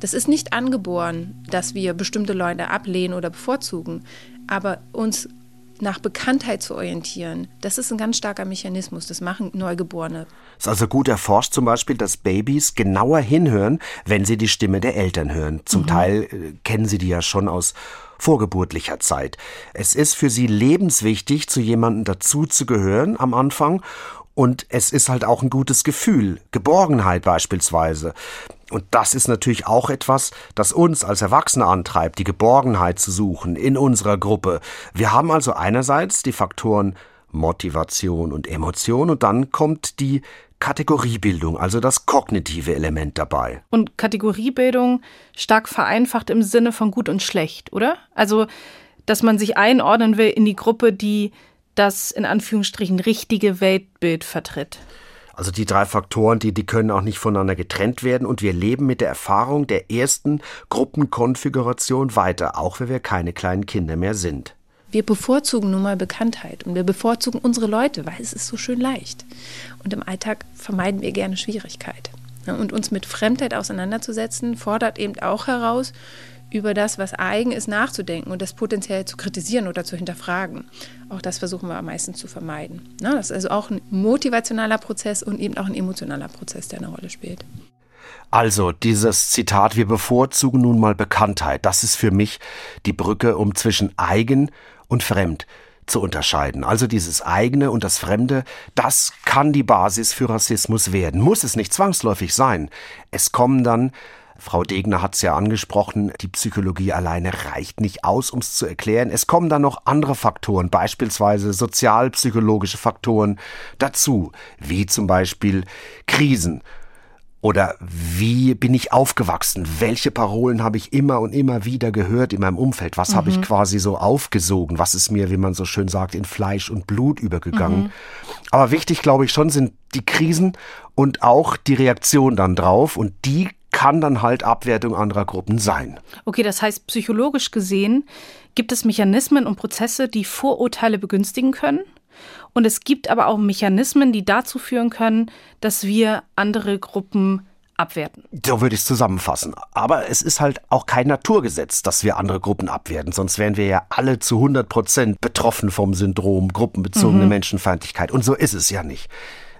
Das ist nicht angeboren, dass wir bestimmte Leute ablehnen oder bevorzugen, aber uns nach Bekanntheit zu orientieren, das ist ein ganz starker Mechanismus. Das machen Neugeborene. Es ist also gut erforscht zum Beispiel, dass Babys genauer hinhören, wenn sie die Stimme der Eltern hören. Zum mhm. Teil äh, kennen sie die ja schon aus vorgeburtlicher Zeit. Es ist für sie lebenswichtig, zu jemandem dazuzugehören am Anfang und es ist halt auch ein gutes Gefühl, Geborgenheit beispielsweise. Und das ist natürlich auch etwas, das uns als Erwachsene antreibt, die Geborgenheit zu suchen in unserer Gruppe. Wir haben also einerseits die Faktoren Motivation und Emotion und dann kommt die Kategoriebildung, also das kognitive Element dabei. Und Kategoriebildung stark vereinfacht im Sinne von gut und schlecht, oder? Also, dass man sich einordnen will in die Gruppe, die das in Anführungsstrichen richtige Weltbild vertritt. Also die drei Faktoren, die, die können auch nicht voneinander getrennt werden und wir leben mit der Erfahrung der ersten Gruppenkonfiguration weiter, auch wenn wir keine kleinen Kinder mehr sind. Wir bevorzugen nun mal Bekanntheit und wir bevorzugen unsere Leute, weil es ist so schön leicht. Und im Alltag vermeiden wir gerne Schwierigkeit. Und uns mit Fremdheit auseinanderzusetzen, fordert eben auch heraus, über das, was eigen ist, nachzudenken und das potenziell zu kritisieren oder zu hinterfragen. Auch das versuchen wir am meisten zu vermeiden. Das ist also auch ein motivationaler Prozess und eben auch ein emotionaler Prozess, der eine Rolle spielt. Also dieses Zitat, wir bevorzugen nun mal Bekanntheit, das ist für mich die Brücke, um zwischen eigen und fremd zu unterscheiden. Also dieses eigene und das Fremde, das kann die Basis für Rassismus werden. Muss es nicht zwangsläufig sein. Es kommen dann Frau Degner hat es ja angesprochen, die Psychologie alleine reicht nicht aus, um es zu erklären. Es kommen dann noch andere Faktoren, beispielsweise sozialpsychologische Faktoren dazu, wie zum Beispiel Krisen. Oder wie bin ich aufgewachsen? Welche Parolen habe ich immer und immer wieder gehört in meinem Umfeld? Was mhm. habe ich mhm. quasi so aufgesogen? Was ist mir, wie man so schön sagt, in Fleisch und Blut übergegangen? Mhm. Aber wichtig, glaube ich, schon sind die Krisen und auch die Reaktion dann drauf. Und die kann dann halt Abwertung anderer Gruppen sein. Okay, das heißt, psychologisch gesehen gibt es Mechanismen und Prozesse, die Vorurteile begünstigen können. Und es gibt aber auch Mechanismen, die dazu führen können, dass wir andere Gruppen abwerten. So würde ich es zusammenfassen. Aber es ist halt auch kein Naturgesetz, dass wir andere Gruppen abwerten. Sonst wären wir ja alle zu 100 Prozent betroffen vom Syndrom gruppenbezogene mhm. Menschenfeindlichkeit. Und so ist es ja nicht.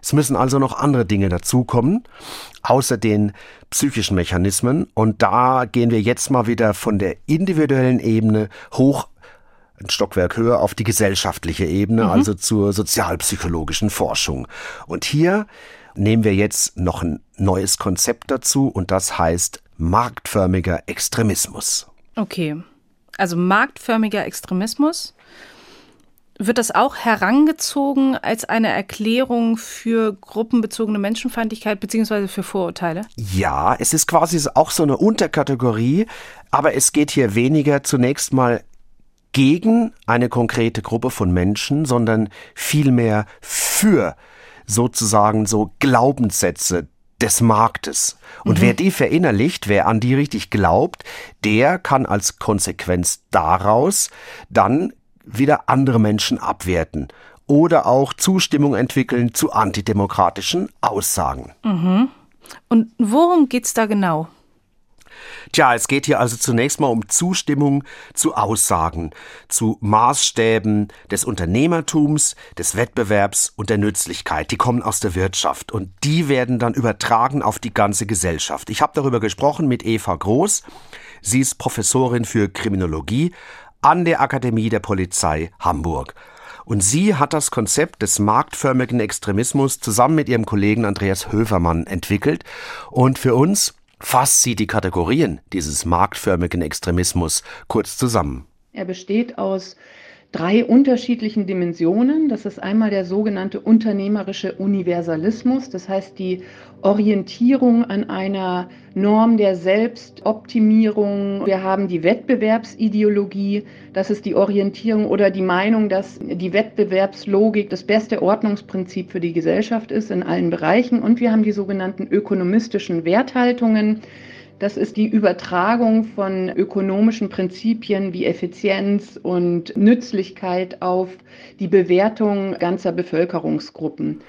Es müssen also noch andere Dinge dazukommen, außer den psychischen Mechanismen. Und da gehen wir jetzt mal wieder von der individuellen Ebene hoch ein Stockwerk höher auf die gesellschaftliche Ebene, mhm. also zur sozialpsychologischen Forschung. Und hier nehmen wir jetzt noch ein neues Konzept dazu und das heißt marktförmiger Extremismus. Okay. Also marktförmiger Extremismus. Wird das auch herangezogen als eine Erklärung für gruppenbezogene Menschenfeindlichkeit bzw. für Vorurteile? Ja, es ist quasi auch so eine Unterkategorie, aber es geht hier weniger zunächst mal gegen eine konkrete Gruppe von Menschen, sondern vielmehr für sozusagen so Glaubenssätze des Marktes. Und mhm. wer die verinnerlicht, wer an die richtig glaubt, der kann als Konsequenz daraus dann wieder andere Menschen abwerten oder auch Zustimmung entwickeln zu antidemokratischen Aussagen. Mhm. Und worum geht's da genau? Tja, es geht hier also zunächst mal um Zustimmung zu Aussagen, zu Maßstäben des Unternehmertums, des Wettbewerbs und der Nützlichkeit. Die kommen aus der Wirtschaft und die werden dann übertragen auf die ganze Gesellschaft. Ich habe darüber gesprochen mit Eva Groß. Sie ist Professorin für Kriminologie an der Akademie der Polizei Hamburg. Und sie hat das Konzept des marktförmigen Extremismus zusammen mit ihrem Kollegen Andreas Höfermann entwickelt. Und für uns fasst sie die Kategorien dieses marktförmigen Extremismus kurz zusammen. Er besteht aus drei unterschiedlichen Dimensionen. Das ist einmal der sogenannte unternehmerische Universalismus, das heißt die Orientierung an einer Norm der Selbstoptimierung. Wir haben die Wettbewerbsideologie, das ist die Orientierung oder die Meinung, dass die Wettbewerbslogik das beste Ordnungsprinzip für die Gesellschaft ist in allen Bereichen. Und wir haben die sogenannten ökonomistischen Werthaltungen. Das ist die Übertragung von ökonomischen Prinzipien wie Effizienz und Nützlichkeit auf die Bewertung ganzer Bevölkerungsgruppen.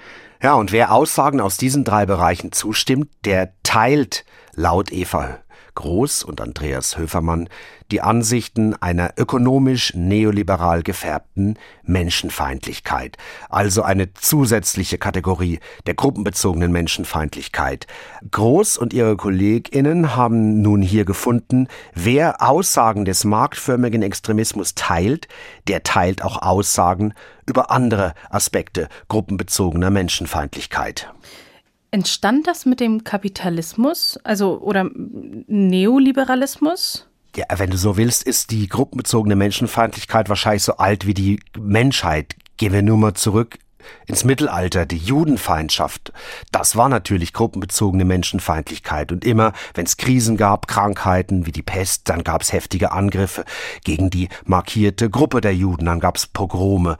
Ja, und wer Aussagen aus diesen drei Bereichen zustimmt, der teilt laut Eva Groß und Andreas Höfermann die Ansichten einer ökonomisch neoliberal gefärbten Menschenfeindlichkeit, also eine zusätzliche Kategorie der gruppenbezogenen Menschenfeindlichkeit. Groß und ihre Kolleginnen haben nun hier gefunden, wer Aussagen des marktförmigen Extremismus teilt, der teilt auch Aussagen über andere Aspekte gruppenbezogener Menschenfeindlichkeit. Entstand das mit dem Kapitalismus, also oder Neoliberalismus? Ja, wenn du so willst, ist die gruppenbezogene Menschenfeindlichkeit wahrscheinlich so alt wie die Menschheit. Gehen wir nur mal zurück ins Mittelalter, die Judenfeindschaft. Das war natürlich gruppenbezogene Menschenfeindlichkeit. Und immer, wenn es Krisen gab, Krankheiten wie die Pest, dann gab es heftige Angriffe gegen die markierte Gruppe der Juden, dann gab es Pogrome.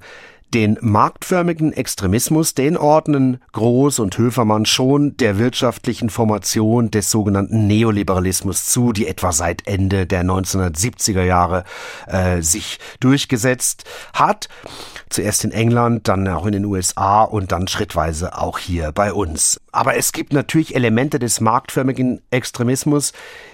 Den marktförmigen Extremismus, den ordnen Groß und Höfermann schon der wirtschaftlichen Formation des sogenannten Neoliberalismus zu, die etwa seit Ende der 1970er Jahre äh, sich durchgesetzt hat. Zuerst in England, dann auch in den USA und dann schrittweise auch hier bei uns. Aber es gibt natürlich Elemente des marktförmigen Extremismus,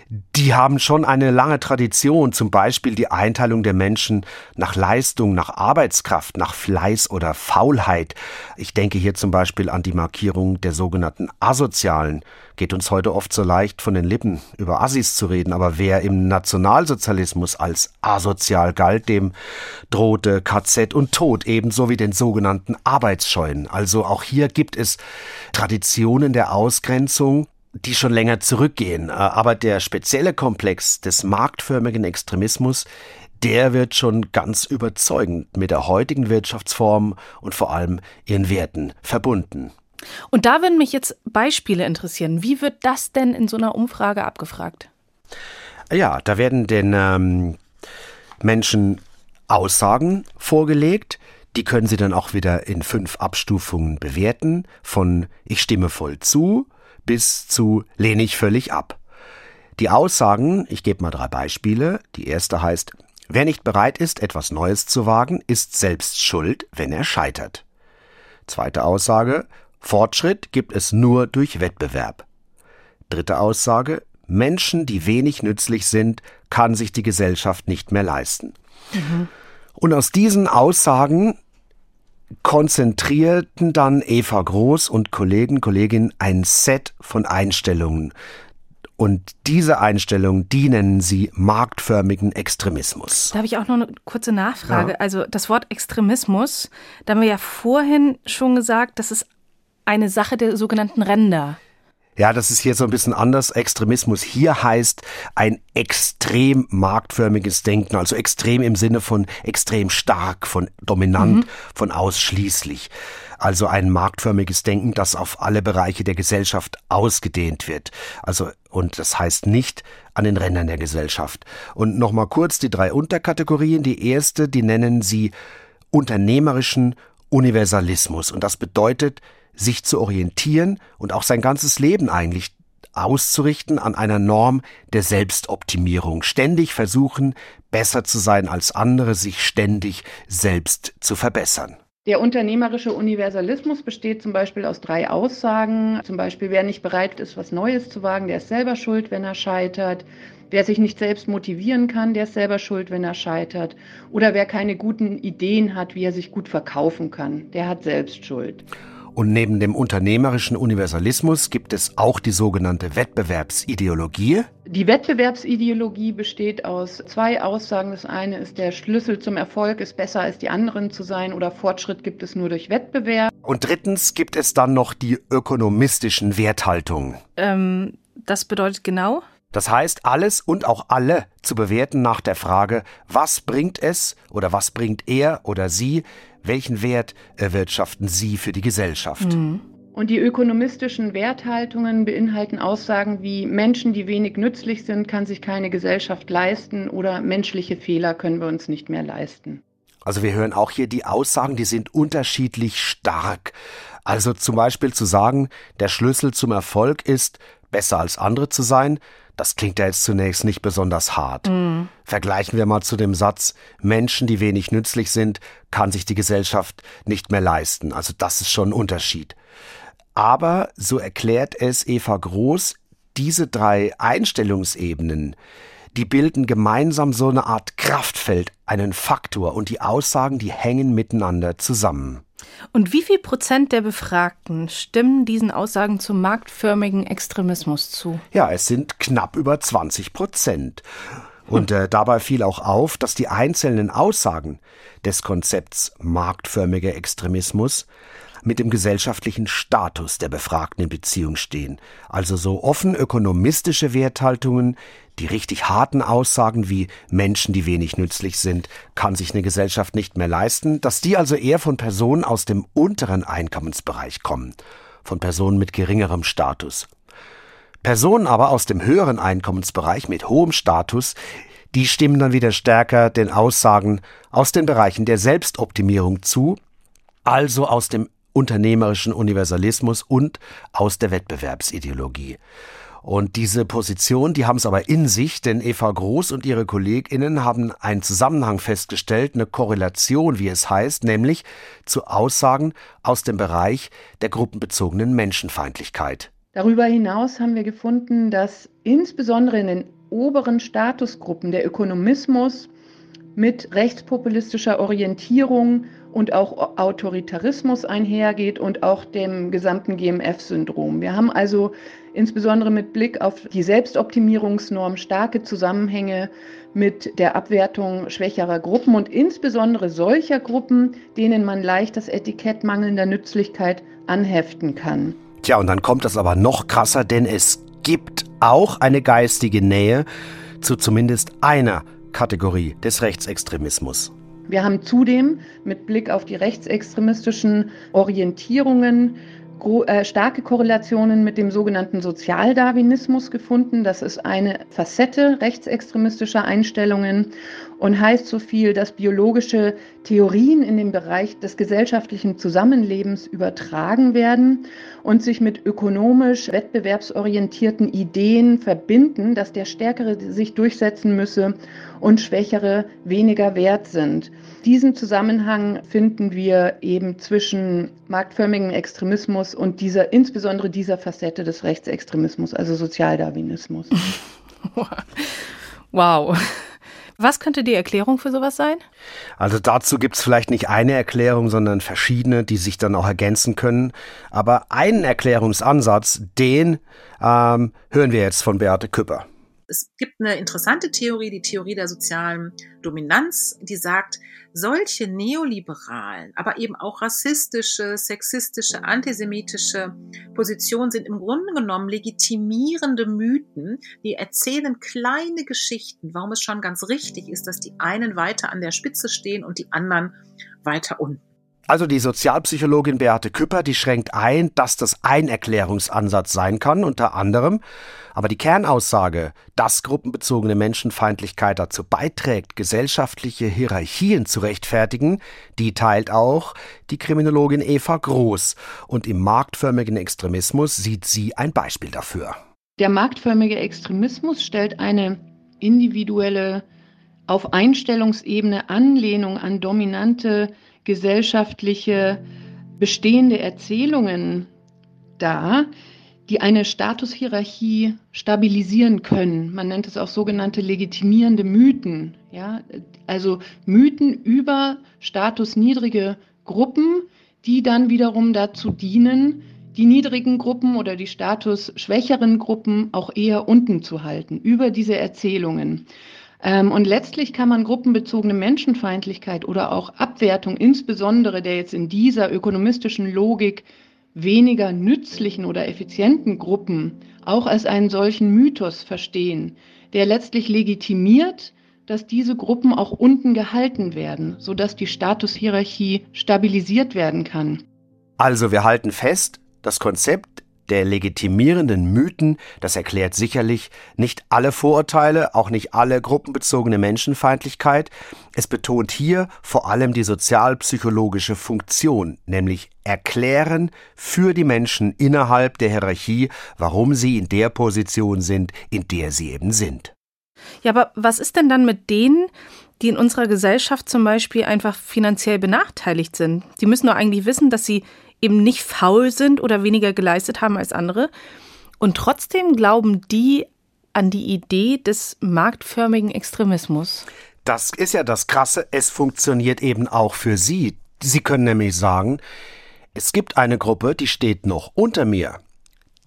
die haben schon eine lange Tradition, zum Beispiel die Einteilung der Menschen nach Leistung, nach Arbeitskraft, nach Fleiß oder Faulheit. Ich denke hier zum Beispiel an die Markierung der sogenannten Asozialen. Geht uns heute oft so leicht von den Lippen, über Assis zu reden, aber wer im Nationalsozialismus als asozial galt, dem drohte KZ und Tod, ebenso wie den sogenannten Arbeitsscheuen. Also auch hier gibt es Traditionen der Ausgrenzung, die schon länger zurückgehen. Äh, aber der spezielle Komplex des marktförmigen Extremismus, der wird schon ganz überzeugend mit der heutigen Wirtschaftsform und vor allem ihren Werten verbunden. Und da würden mich jetzt Beispiele interessieren. Wie wird das denn in so einer Umfrage abgefragt? Ja, da werden den ähm, Menschen Aussagen vorgelegt. Die können sie dann auch wieder in fünf Abstufungen bewerten. Von ich stimme voll zu, bis zu lehne ich völlig ab. Die Aussagen, ich gebe mal drei Beispiele. Die erste heißt, wer nicht bereit ist, etwas Neues zu wagen, ist selbst schuld, wenn er scheitert. Zweite Aussage, Fortschritt gibt es nur durch Wettbewerb. Dritte Aussage, Menschen, die wenig nützlich sind, kann sich die Gesellschaft nicht mehr leisten. Mhm. Und aus diesen Aussagen konzentrierten dann Eva Groß und Kollegen, Kolleginnen ein Set von Einstellungen. Und diese Einstellungen, die nennen sie marktförmigen Extremismus. Da habe ich auch noch eine kurze Nachfrage. Ja. Also das Wort Extremismus, da haben wir ja vorhin schon gesagt, das ist eine Sache der sogenannten Ränder. Ja, das ist hier so ein bisschen anders. Extremismus hier heißt ein extrem marktförmiges Denken, also extrem im Sinne von extrem stark, von dominant, mhm. von ausschließlich. Also ein marktförmiges Denken, das auf alle Bereiche der Gesellschaft ausgedehnt wird. Also, und das heißt nicht an den Rändern der Gesellschaft. Und nochmal kurz die drei Unterkategorien. Die erste, die nennen sie unternehmerischen Universalismus. Und das bedeutet, sich zu orientieren und auch sein ganzes Leben eigentlich auszurichten an einer Norm der Selbstoptimierung. Ständig versuchen, besser zu sein als andere, sich ständig selbst zu verbessern. Der unternehmerische Universalismus besteht zum Beispiel aus drei Aussagen. Zum Beispiel, wer nicht bereit ist, was Neues zu wagen, der ist selber schuld, wenn er scheitert. Wer sich nicht selbst motivieren kann, der ist selber schuld, wenn er scheitert. Oder wer keine guten Ideen hat, wie er sich gut verkaufen kann, der hat selbst Schuld. Und neben dem unternehmerischen Universalismus gibt es auch die sogenannte Wettbewerbsideologie. Die Wettbewerbsideologie besteht aus zwei Aussagen. Das eine ist, der Schlüssel zum Erfolg ist besser als die anderen zu sein oder Fortschritt gibt es nur durch Wettbewerb. Und drittens gibt es dann noch die ökonomistischen Werthaltungen. Ähm, das bedeutet genau? Das heißt, alles und auch alle zu bewerten nach der Frage, was bringt es oder was bringt er oder sie welchen Wert erwirtschaften Sie für die Gesellschaft? Mhm. Und die ökonomistischen Werthaltungen beinhalten Aussagen wie Menschen, die wenig nützlich sind, kann sich keine Gesellschaft leisten oder menschliche Fehler können wir uns nicht mehr leisten. Also wir hören auch hier die Aussagen, die sind unterschiedlich stark. Also zum Beispiel zu sagen, der Schlüssel zum Erfolg ist, besser als andere zu sein, das klingt ja jetzt zunächst nicht besonders hart. Mhm. Vergleichen wir mal zu dem Satz, Menschen, die wenig nützlich sind, kann sich die Gesellschaft nicht mehr leisten. Also das ist schon ein Unterschied. Aber, so erklärt es Eva Groß, diese drei Einstellungsebenen, die bilden gemeinsam so eine Art Kraftfeld, einen Faktor und die Aussagen, die hängen miteinander zusammen. Und wie viel Prozent der Befragten stimmen diesen Aussagen zum marktförmigen Extremismus zu? Ja, es sind knapp über 20 Prozent. Und äh, dabei fiel auch auf, dass die einzelnen Aussagen des Konzepts marktförmiger Extremismus mit dem gesellschaftlichen Status der Befragten in Beziehung stehen. Also so offen ökonomistische Werthaltungen, die richtig harten Aussagen wie Menschen, die wenig nützlich sind, kann sich eine Gesellschaft nicht mehr leisten, dass die also eher von Personen aus dem unteren Einkommensbereich kommen, von Personen mit geringerem Status. Personen aber aus dem höheren Einkommensbereich mit hohem Status, die stimmen dann wieder stärker den Aussagen aus den Bereichen der Selbstoptimierung zu, also aus dem unternehmerischen Universalismus und aus der Wettbewerbsideologie. Und diese Position, die haben es aber in sich, denn Eva Groß und ihre KollegInnen haben einen Zusammenhang festgestellt, eine Korrelation, wie es heißt, nämlich zu Aussagen aus dem Bereich der gruppenbezogenen Menschenfeindlichkeit. Darüber hinaus haben wir gefunden, dass insbesondere in den oberen Statusgruppen der Ökonomismus mit rechtspopulistischer Orientierung und auch Autoritarismus einhergeht und auch dem gesamten GMF-Syndrom. Wir haben also insbesondere mit Blick auf die Selbstoptimierungsnorm starke Zusammenhänge mit der Abwertung schwächerer Gruppen und insbesondere solcher Gruppen, denen man leicht das Etikett mangelnder Nützlichkeit anheften kann. Tja, und dann kommt das aber noch krasser, denn es gibt auch eine geistige Nähe zu zumindest einer Kategorie des Rechtsextremismus. Wir haben zudem mit Blick auf die rechtsextremistischen Orientierungen äh, starke Korrelationen mit dem sogenannten Sozialdarwinismus gefunden. Das ist eine Facette rechtsextremistischer Einstellungen. Und heißt so viel, dass biologische Theorien in den Bereich des gesellschaftlichen Zusammenlebens übertragen werden und sich mit ökonomisch wettbewerbsorientierten Ideen verbinden, dass der Stärkere sich durchsetzen müsse und Schwächere weniger wert sind. Diesen Zusammenhang finden wir eben zwischen marktförmigem Extremismus und dieser, insbesondere dieser Facette des Rechtsextremismus, also Sozialdarwinismus. wow. Was könnte die Erklärung für sowas sein? Also dazu gibt es vielleicht nicht eine Erklärung, sondern verschiedene, die sich dann auch ergänzen können. Aber einen Erklärungsansatz, den ähm, hören wir jetzt von Beate Küpper. Es gibt eine interessante Theorie, die Theorie der sozialen Dominanz, die sagt, solche neoliberalen, aber eben auch rassistische, sexistische, antisemitische Positionen sind im Grunde genommen legitimierende Mythen, die erzählen kleine Geschichten, warum es schon ganz richtig ist, dass die einen weiter an der Spitze stehen und die anderen weiter unten. Also die Sozialpsychologin Beate Küpper, die schränkt ein, dass das ein Erklärungsansatz sein kann, unter anderem. Aber die Kernaussage, dass gruppenbezogene Menschenfeindlichkeit dazu beiträgt, gesellschaftliche Hierarchien zu rechtfertigen, die teilt auch die Kriminologin Eva Groß. Und im marktförmigen Extremismus sieht sie ein Beispiel dafür. Der marktförmige Extremismus stellt eine individuelle, auf Einstellungsebene Anlehnung an dominante gesellschaftliche bestehende Erzählungen dar, die eine Statushierarchie stabilisieren können. Man nennt es auch sogenannte legitimierende Mythen. Ja? Also Mythen über statusniedrige Gruppen, die dann wiederum dazu dienen, die niedrigen Gruppen oder die statusschwächeren Gruppen auch eher unten zu halten, über diese Erzählungen. Ähm, und letztlich kann man gruppenbezogene Menschenfeindlichkeit oder auch Abwertung, insbesondere der jetzt in dieser ökonomistischen Logik weniger nützlichen oder effizienten Gruppen, auch als einen solchen Mythos verstehen, der letztlich legitimiert, dass diese Gruppen auch unten gehalten werden, sodass die Statushierarchie stabilisiert werden kann. Also wir halten fest, das Konzept der legitimierenden Mythen, das erklärt sicherlich nicht alle Vorurteile, auch nicht alle gruppenbezogene Menschenfeindlichkeit. Es betont hier vor allem die sozialpsychologische Funktion, nämlich erklären für die Menschen innerhalb der Hierarchie, warum sie in der Position sind, in der sie eben sind. Ja, aber was ist denn dann mit denen, die in unserer Gesellschaft zum Beispiel einfach finanziell benachteiligt sind? Die müssen doch eigentlich wissen, dass sie eben nicht faul sind oder weniger geleistet haben als andere. Und trotzdem glauben die an die Idee des marktförmigen Extremismus. Das ist ja das Krasse, es funktioniert eben auch für sie. Sie können nämlich sagen, es gibt eine Gruppe, die steht noch unter mir.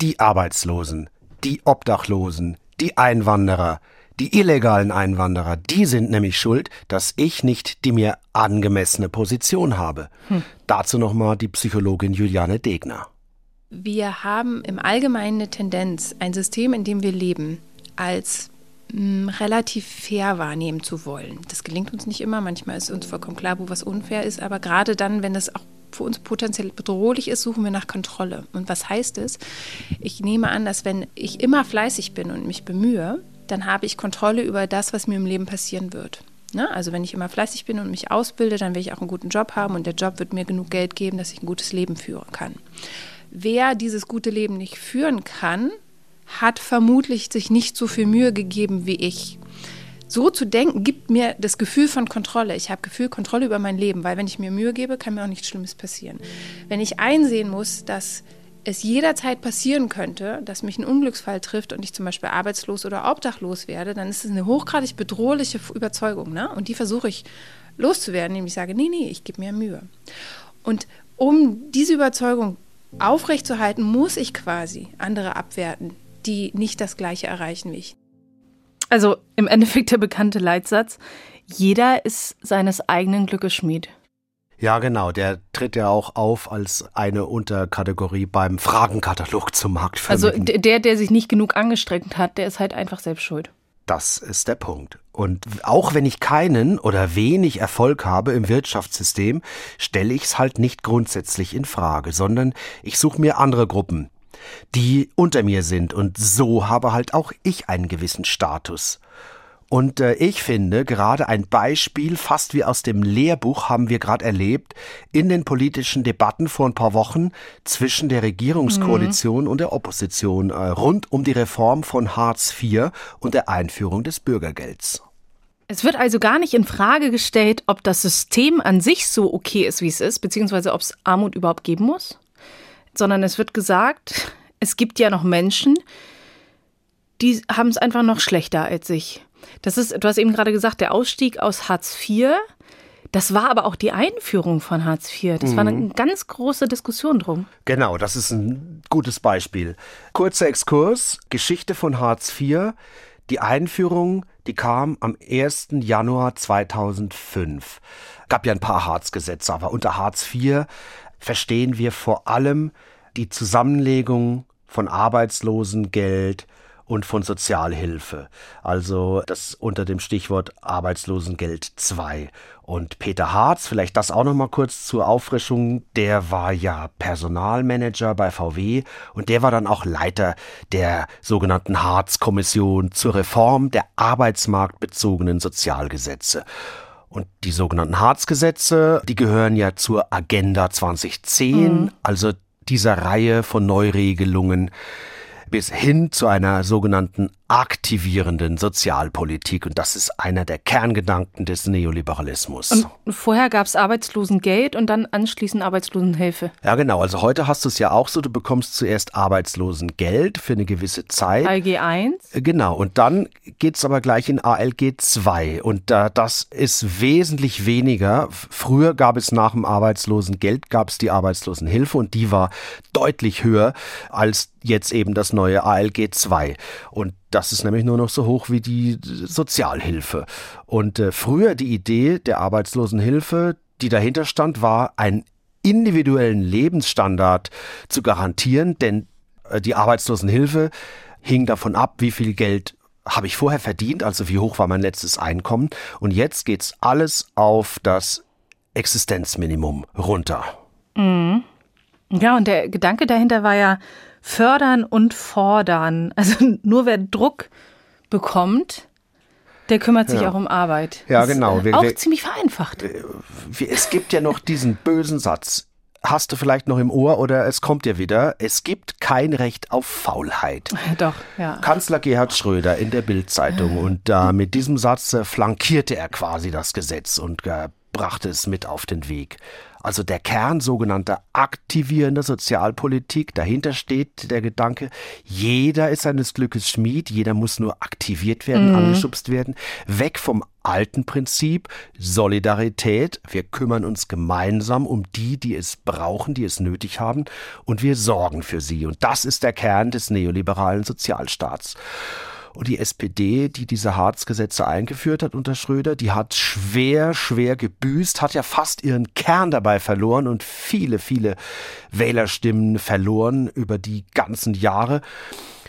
Die Arbeitslosen, die Obdachlosen, die Einwanderer, die illegalen Einwanderer, die sind nämlich schuld, dass ich nicht die mir angemessene Position habe. Hm. Dazu nochmal die Psychologin Juliane Degner. Wir haben im Allgemeinen eine Tendenz, ein System, in dem wir leben, als mh, hm, relativ fair wahrnehmen zu wollen. Das gelingt uns nicht immer. Manchmal ist uns vollkommen klar, wo was unfair ist. Aber gerade dann, wenn es auch für uns potenziell bedrohlich ist, suchen wir nach Kontrolle. Und was heißt es? Ich nehme an, dass wenn ich immer fleißig bin und mich bemühe, dann habe ich Kontrolle über das, was mir im Leben passieren wird. Ne? Also wenn ich immer fleißig bin und mich ausbilde, dann werde ich auch einen guten Job haben und der Job wird mir genug Geld geben, dass ich ein gutes Leben führen kann. Wer dieses gute Leben nicht führen kann, hat vermutlich sich nicht so viel Mühe gegeben wie ich. So zu denken gibt mir das Gefühl von Kontrolle. Ich habe Gefühl Kontrolle über mein Leben, weil wenn ich mir Mühe gebe, kann mir auch nichts Schlimmes passieren. Wenn ich einsehen muss, dass es jederzeit passieren könnte, dass mich ein Unglücksfall trifft und ich zum Beispiel arbeitslos oder obdachlos werde, dann ist es eine hochgradig bedrohliche Überzeugung. Ne? Und die versuche ich loszuwerden, indem ich sage, nee, nee, ich gebe mir Mühe. Und um diese Überzeugung aufrechtzuerhalten, muss ich quasi andere abwerten, die nicht das Gleiche erreichen wie ich. Also im Endeffekt der bekannte Leitsatz, jeder ist seines eigenen Glückes Schmied. Ja, genau. Der tritt ja auch auf als eine Unterkategorie beim Fragenkatalog zum Markt. Also der, der sich nicht genug angestrengt hat, der ist halt einfach selbst schuld. Das ist der Punkt. Und auch wenn ich keinen oder wenig Erfolg habe im Wirtschaftssystem, stelle ich es halt nicht grundsätzlich in Frage, sondern ich suche mir andere Gruppen, die unter mir sind und so habe halt auch ich einen gewissen Status. Und äh, ich finde, gerade ein Beispiel, fast wie aus dem Lehrbuch, haben wir gerade erlebt, in den politischen Debatten vor ein paar Wochen zwischen der Regierungskoalition mhm. und der Opposition äh, rund um die Reform von Hartz IV und der Einführung des Bürgergelds. Es wird also gar nicht in Frage gestellt, ob das System an sich so okay ist, wie es ist, beziehungsweise ob es Armut überhaupt geben muss, sondern es wird gesagt, es gibt ja noch Menschen, die haben es einfach noch schlechter als ich. Das ist, du hast eben gerade gesagt, der Ausstieg aus Hartz IV. Das war aber auch die Einführung von Hartz IV. Das mhm. war eine ganz große Diskussion drum. Genau, das ist ein gutes Beispiel. Kurzer Exkurs, Geschichte von Hartz IV. Die Einführung, die kam am 1. Januar 2005. Gab ja ein paar Hartz-Gesetze, aber unter Hartz IV verstehen wir vor allem die Zusammenlegung von Arbeitslosengeld, und von Sozialhilfe. Also das unter dem Stichwort Arbeitslosengeld 2. Und Peter Harz, vielleicht das auch noch mal kurz zur Auffrischung, der war ja Personalmanager bei VW und der war dann auch Leiter der sogenannten Harz-Kommission zur Reform der arbeitsmarktbezogenen Sozialgesetze. Und die sogenannten Harz-Gesetze, die gehören ja zur Agenda 2010, mhm. also dieser Reihe von Neuregelungen, bis hin zu einer sogenannten aktivierenden Sozialpolitik. Und das ist einer der Kerngedanken des Neoliberalismus. Und vorher gab es Arbeitslosengeld und dann anschließend Arbeitslosenhilfe. Ja, genau. Also heute hast du es ja auch so, du bekommst zuerst Arbeitslosengeld für eine gewisse Zeit. ALG 1. Äh, genau. Und dann geht es aber gleich in ALG 2. Und äh, das ist wesentlich weniger. Früher gab es nach dem Arbeitslosengeld, gab es die Arbeitslosenhilfe und die war deutlich höher als jetzt eben das neue ALG 2. Und das ist nämlich nur noch so hoch wie die Sozialhilfe. Und äh, früher die Idee der Arbeitslosenhilfe, die dahinter stand, war, einen individuellen Lebensstandard zu garantieren, denn äh, die Arbeitslosenhilfe hing davon ab, wie viel Geld habe ich vorher verdient, also wie hoch war mein letztes Einkommen. Und jetzt geht's alles auf das Existenzminimum runter. Mhm. Ja, und der Gedanke dahinter war ja, fördern und fordern. Also nur wer Druck bekommt, der kümmert sich ja. auch um Arbeit. Ja, genau. Ist, äh, auch wir, ziemlich vereinfacht. Äh, es gibt ja noch diesen bösen Satz. Hast du vielleicht noch im Ohr oder es kommt dir wieder. Es gibt kein Recht auf Faulheit. Doch, ja. Kanzler Gerhard Schröder in der Bildzeitung und äh, mit diesem Satz äh, flankierte er quasi das Gesetz und äh, brachte es mit auf den Weg also der Kern sogenannter aktivierender Sozialpolitik. Dahinter steht der Gedanke, jeder ist seines Glückes Schmied, jeder muss nur aktiviert werden, mhm. angeschubst werden, weg vom alten Prinzip Solidarität. Wir kümmern uns gemeinsam um die, die es brauchen, die es nötig haben, und wir sorgen für sie. Und das ist der Kern des neoliberalen Sozialstaats. Und die SPD, die diese Harz-Gesetze eingeführt hat unter Schröder, die hat schwer, schwer gebüßt, hat ja fast ihren Kern dabei verloren und viele, viele Wählerstimmen verloren über die ganzen Jahre.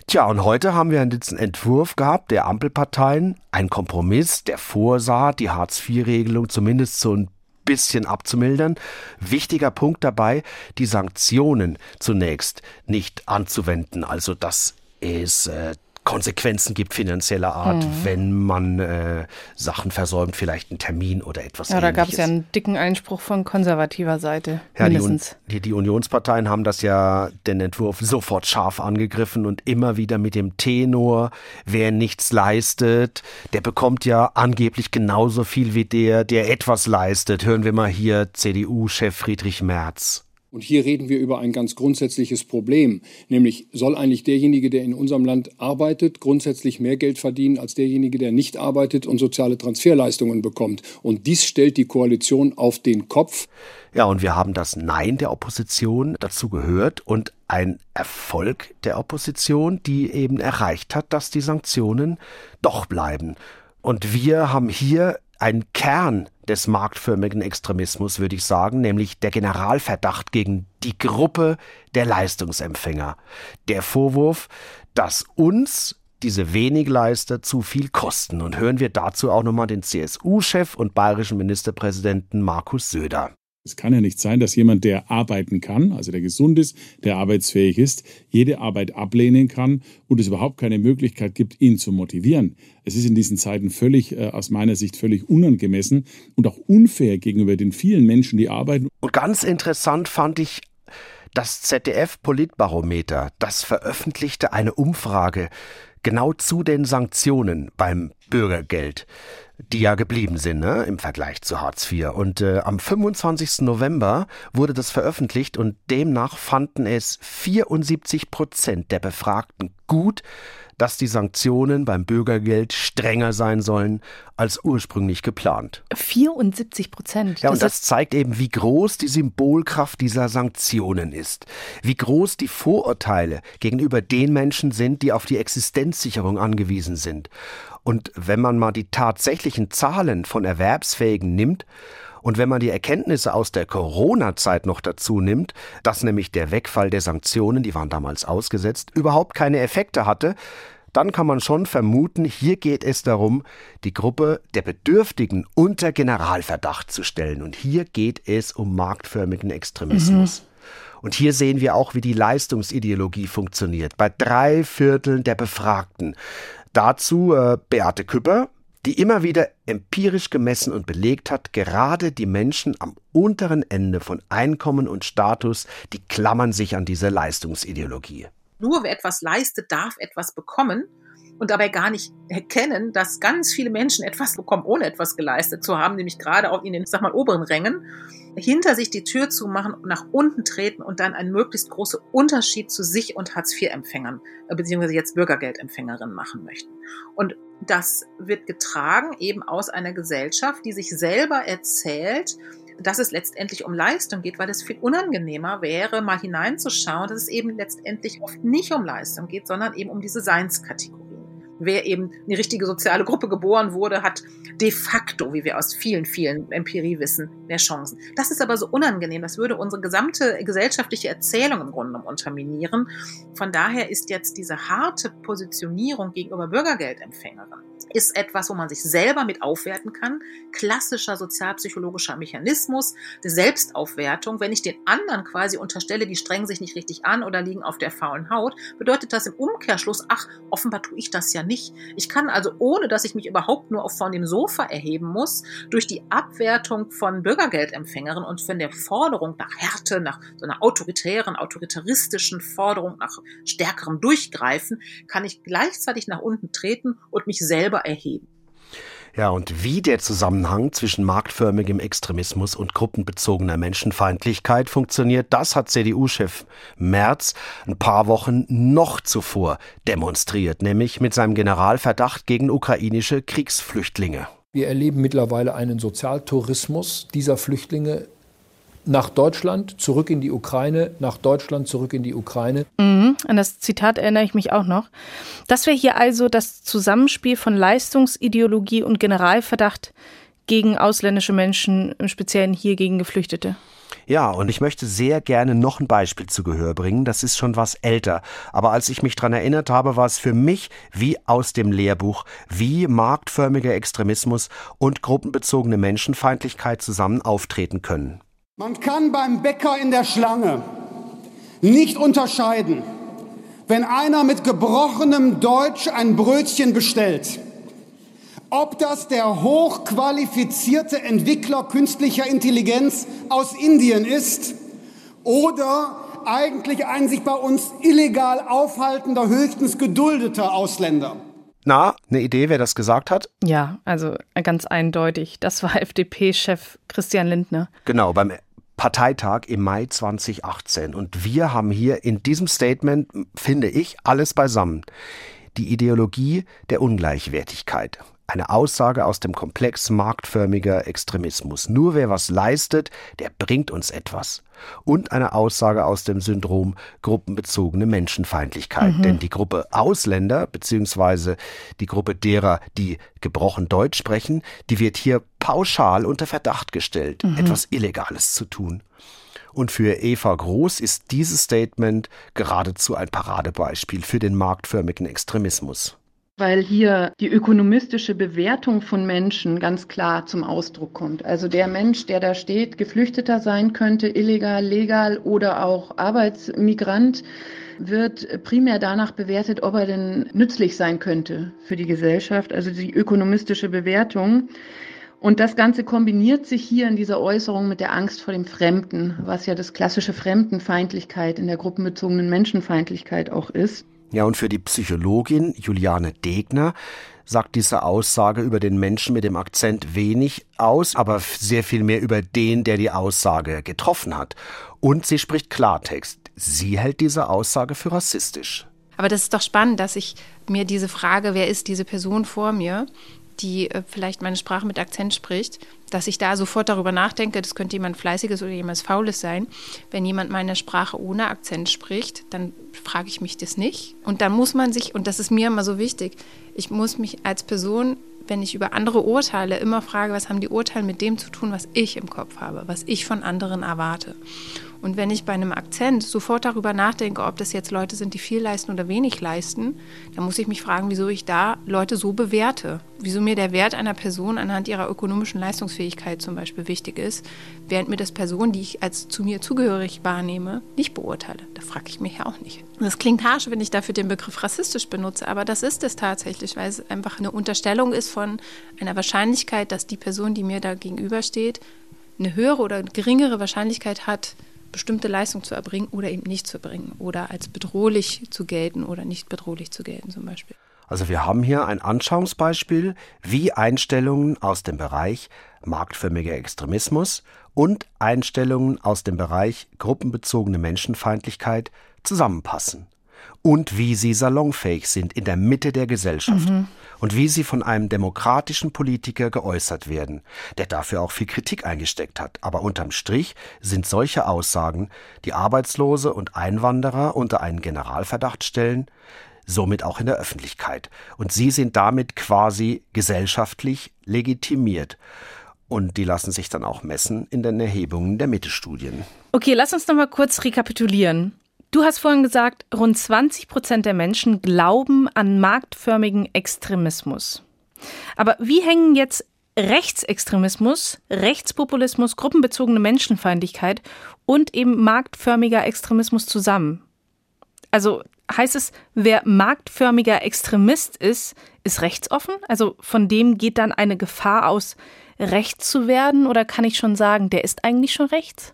Tja, und heute haben wir einen Entwurf gehabt der Ampelparteien, ein Kompromiss, der vorsah, die Hartz-IV-Regelung zumindest so ein bisschen abzumildern. Wichtiger Punkt dabei, die Sanktionen zunächst nicht anzuwenden. Also das ist äh, Konsequenzen gibt finanzieller Art, mhm. wenn man äh, Sachen versäumt, vielleicht einen Termin oder etwas Ja, da gab es ja einen dicken Einspruch von konservativer Seite. Ja, die, die, die, Unionsparteien haben das ja, den Entwurf sofort scharf angegriffen und immer wieder mit dem Tenor, wer nichts leistet, der bekommt ja angeblich genauso viel wie der, der etwas leistet. Hören wir mal hier CDU-Chef Friedrich Merz. Und hier reden wir über ein ganz grundsätzliches Problem, nämlich soll eigentlich derjenige, der in unserem Land arbeitet, grundsätzlich mehr Geld verdienen als derjenige, der nicht arbeitet und soziale Transferleistungen bekommt. Und dies stellt die Koalition auf den Kopf. Ja, und wir haben das Nein der Opposition dazu gehört und ein Erfolg der Opposition, die eben erreicht hat, dass die Sanktionen doch bleiben. Und wir haben hier einen Kern des marktförmigen Extremismus, würde ich sagen, nämlich der Generalverdacht gegen die Gruppe der Leistungsempfänger. Der Vorwurf, dass uns diese Wenigleister zu viel kosten. Und hören wir dazu auch nochmal den CSU-Chef und bayerischen Ministerpräsidenten Markus Söder. Es kann ja nicht sein, dass jemand, der arbeiten kann, also der gesund ist, der arbeitsfähig ist, jede Arbeit ablehnen kann und es überhaupt keine Möglichkeit gibt, ihn zu motivieren. Es ist in diesen Zeiten völlig, äh, aus meiner Sicht, völlig unangemessen und auch unfair gegenüber den vielen Menschen, die arbeiten. Und ganz interessant fand ich das ZDF Politbarometer, das veröffentlichte eine Umfrage genau zu den Sanktionen beim Bürgergeld die ja geblieben sind ne, im Vergleich zu Hartz IV. Und äh, am 25. November wurde das veröffentlicht und demnach fanden es 74 Prozent der Befragten gut, dass die Sanktionen beim Bürgergeld strenger sein sollen als ursprünglich geplant. 74 Prozent. Ja, und das zeigt eben, wie groß die Symbolkraft dieser Sanktionen ist. Wie groß die Vorurteile gegenüber den Menschen sind, die auf die Existenzsicherung angewiesen sind. Und wenn man mal die tatsächlichen Zahlen von Erwerbsfähigen nimmt, und wenn man die Erkenntnisse aus der Corona-Zeit noch dazu nimmt, dass nämlich der Wegfall der Sanktionen, die waren damals ausgesetzt, überhaupt keine Effekte hatte, dann kann man schon vermuten, hier geht es darum, die Gruppe der Bedürftigen unter Generalverdacht zu stellen. Und hier geht es um marktförmigen Extremismus. Mhm. Und hier sehen wir auch, wie die Leistungsideologie funktioniert. Bei drei Vierteln der Befragten Dazu äh, Beate Küpper, die immer wieder empirisch gemessen und belegt hat, gerade die Menschen am unteren Ende von Einkommen und Status, die klammern sich an diese Leistungsideologie. Nur wer etwas leistet, darf etwas bekommen und dabei gar nicht erkennen, dass ganz viele Menschen etwas bekommen, ohne etwas geleistet zu haben, nämlich gerade auch in den, sag mal, oberen Rängen hinter sich die Tür zu machen und nach unten treten und dann einen möglichst großen Unterschied zu sich und Hartz-IV-Empfängern, äh, beziehungsweise jetzt Bürgergeldempfängerinnen machen möchten. Und das wird getragen eben aus einer Gesellschaft, die sich selber erzählt, dass es letztendlich um Leistung geht, weil es viel unangenehmer wäre, mal hineinzuschauen, dass es eben letztendlich oft nicht um Leistung geht, sondern eben um diese Seinskategorie wer eben eine richtige soziale Gruppe geboren wurde, hat de facto, wie wir aus vielen, vielen Empirie wissen, mehr Chancen. Das ist aber so unangenehm. Das würde unsere gesamte gesellschaftliche Erzählung im Grunde genommen unterminieren. Von daher ist jetzt diese harte Positionierung gegenüber Bürgergeldempfängerinnen ist etwas, wo man sich selber mit aufwerten kann. Klassischer sozialpsychologischer Mechanismus der Selbstaufwertung. Wenn ich den anderen quasi unterstelle, die strengen sich nicht richtig an oder liegen auf der faulen Haut, bedeutet das im Umkehrschluss, ach, offenbar tue ich das ja nicht. Ich kann also, ohne dass ich mich überhaupt nur von dem Sofa erheben muss, durch die Abwertung von Bürgergeldempfängerinnen und von der Forderung nach Härte, nach so einer autoritären, autoritaristischen Forderung nach stärkerem Durchgreifen, kann ich gleichzeitig nach unten treten und mich selber erheben. Ja, und wie der Zusammenhang zwischen marktförmigem Extremismus und gruppenbezogener Menschenfeindlichkeit funktioniert, das hat CDU-Chef Merz ein paar Wochen noch zuvor demonstriert, nämlich mit seinem Generalverdacht gegen ukrainische Kriegsflüchtlinge. Wir erleben mittlerweile einen Sozialtourismus dieser Flüchtlinge nach Deutschland, zurück in die Ukraine, nach Deutschland, zurück in die Ukraine. Mhm, an das Zitat erinnere ich mich auch noch. Das wäre hier also das Zusammenspiel von Leistungsideologie und Generalverdacht gegen ausländische Menschen, im Speziellen hier gegen Geflüchtete. Ja, und ich möchte sehr gerne noch ein Beispiel zu Gehör bringen. Das ist schon was älter. Aber als ich mich dran erinnert habe, war es für mich wie aus dem Lehrbuch, wie marktförmiger Extremismus und gruppenbezogene Menschenfeindlichkeit zusammen auftreten können. Man kann beim Bäcker in der Schlange nicht unterscheiden, wenn einer mit gebrochenem Deutsch ein Brötchen bestellt, ob das der hochqualifizierte Entwickler künstlicher Intelligenz aus Indien ist oder eigentlich ein sich bei uns illegal aufhaltender, höchstens geduldeter Ausländer. Na, eine Idee, wer das gesagt hat? Ja, also ganz eindeutig. Das war FDP-Chef Christian Lindner. Genau, beim Parteitag im Mai 2018. Und wir haben hier in diesem Statement, finde ich, alles beisammen. Die Ideologie der Ungleichwertigkeit. Eine Aussage aus dem Komplex marktförmiger Extremismus. Nur wer was leistet, der bringt uns etwas. Und eine Aussage aus dem Syndrom gruppenbezogene Menschenfeindlichkeit. Mhm. Denn die Gruppe Ausländer, beziehungsweise die Gruppe derer, die gebrochen Deutsch sprechen, die wird hier pauschal unter Verdacht gestellt, mhm. etwas Illegales zu tun. Und für Eva Groß ist dieses Statement geradezu ein Paradebeispiel für den marktförmigen Extremismus. Weil hier die ökonomistische Bewertung von Menschen ganz klar zum Ausdruck kommt. Also der Mensch, der da steht, Geflüchteter sein könnte, illegal, legal oder auch Arbeitsmigrant, wird primär danach bewertet, ob er denn nützlich sein könnte für die Gesellschaft, also die ökonomistische Bewertung. Und das Ganze kombiniert sich hier in dieser Äußerung mit der Angst vor dem Fremden, was ja das klassische Fremdenfeindlichkeit in der gruppenbezogenen Menschenfeindlichkeit auch ist. Ja, und für die Psychologin Juliane Degner sagt diese Aussage über den Menschen mit dem Akzent wenig aus, aber sehr viel mehr über den, der die Aussage getroffen hat. Und sie spricht Klartext. Sie hält diese Aussage für rassistisch. Aber das ist doch spannend, dass ich mir diese Frage, wer ist diese Person vor mir, die äh, vielleicht meine Sprache mit Akzent spricht, dass ich da sofort darüber nachdenke, das könnte jemand Fleißiges oder jemand Faules sein. Wenn jemand meine Sprache ohne Akzent spricht, dann frage ich mich das nicht. Und dann muss man sich, und das ist mir immer so wichtig, ich muss mich als Person wenn ich über andere urteile, immer frage, was haben die Urteile mit dem zu tun, was ich im Kopf habe, was ich von anderen erwarte. Und wenn ich bei einem Akzent sofort darüber nachdenke, ob das jetzt Leute sind, die viel leisten oder wenig leisten, dann muss ich mich fragen, wieso ich da Leute so bewerte. Wieso mir der Wert einer Person anhand ihrer ökonomischen Leistungsfähigkeit zum Beispiel wichtig ist, während mir das Person, die ich als zu mir zugehörig wahrnehme, nicht beurteile. Da frage ich mich ja auch nicht. Das klingt harsch, wenn ich dafür den Begriff rassistisch benutze, aber das ist es tatsächlich, weil es einfach eine Unterstellung ist von einer Wahrscheinlichkeit, dass die Person, die mir da gegenübersteht, eine höhere oder geringere Wahrscheinlichkeit hat, bestimmte Leistung zu erbringen oder eben nicht zu erbringen oder als bedrohlich zu gelten oder nicht bedrohlich zu gelten zum Beispiel. Also wir haben hier ein Anschauungsbeispiel, wie Einstellungen aus dem Bereich marktförmiger Extremismus und Einstellungen aus dem Bereich gruppenbezogene Menschenfeindlichkeit zusammenpassen und wie sie salonfähig sind in der Mitte der Gesellschaft mhm. Und wie sie von einem demokratischen Politiker geäußert werden, der dafür auch viel Kritik eingesteckt hat. Aber unterm Strich sind solche Aussagen, die Arbeitslose und Einwanderer unter einen Generalverdacht stellen, somit auch in der Öffentlichkeit. Und sie sind damit quasi gesellschaftlich legitimiert. Und die lassen sich dann auch messen in den Erhebungen der Mitte-Studien. Okay, lass uns noch mal kurz rekapitulieren. Du hast vorhin gesagt, rund 20 Prozent der Menschen glauben an marktförmigen Extremismus. Aber wie hängen jetzt Rechtsextremismus, Rechtspopulismus, gruppenbezogene Menschenfeindlichkeit und eben marktförmiger Extremismus zusammen? Also heißt es, wer marktförmiger Extremist ist, ist rechtsoffen? Also von dem geht dann eine Gefahr aus, rechts zu werden? Oder kann ich schon sagen, der ist eigentlich schon rechts?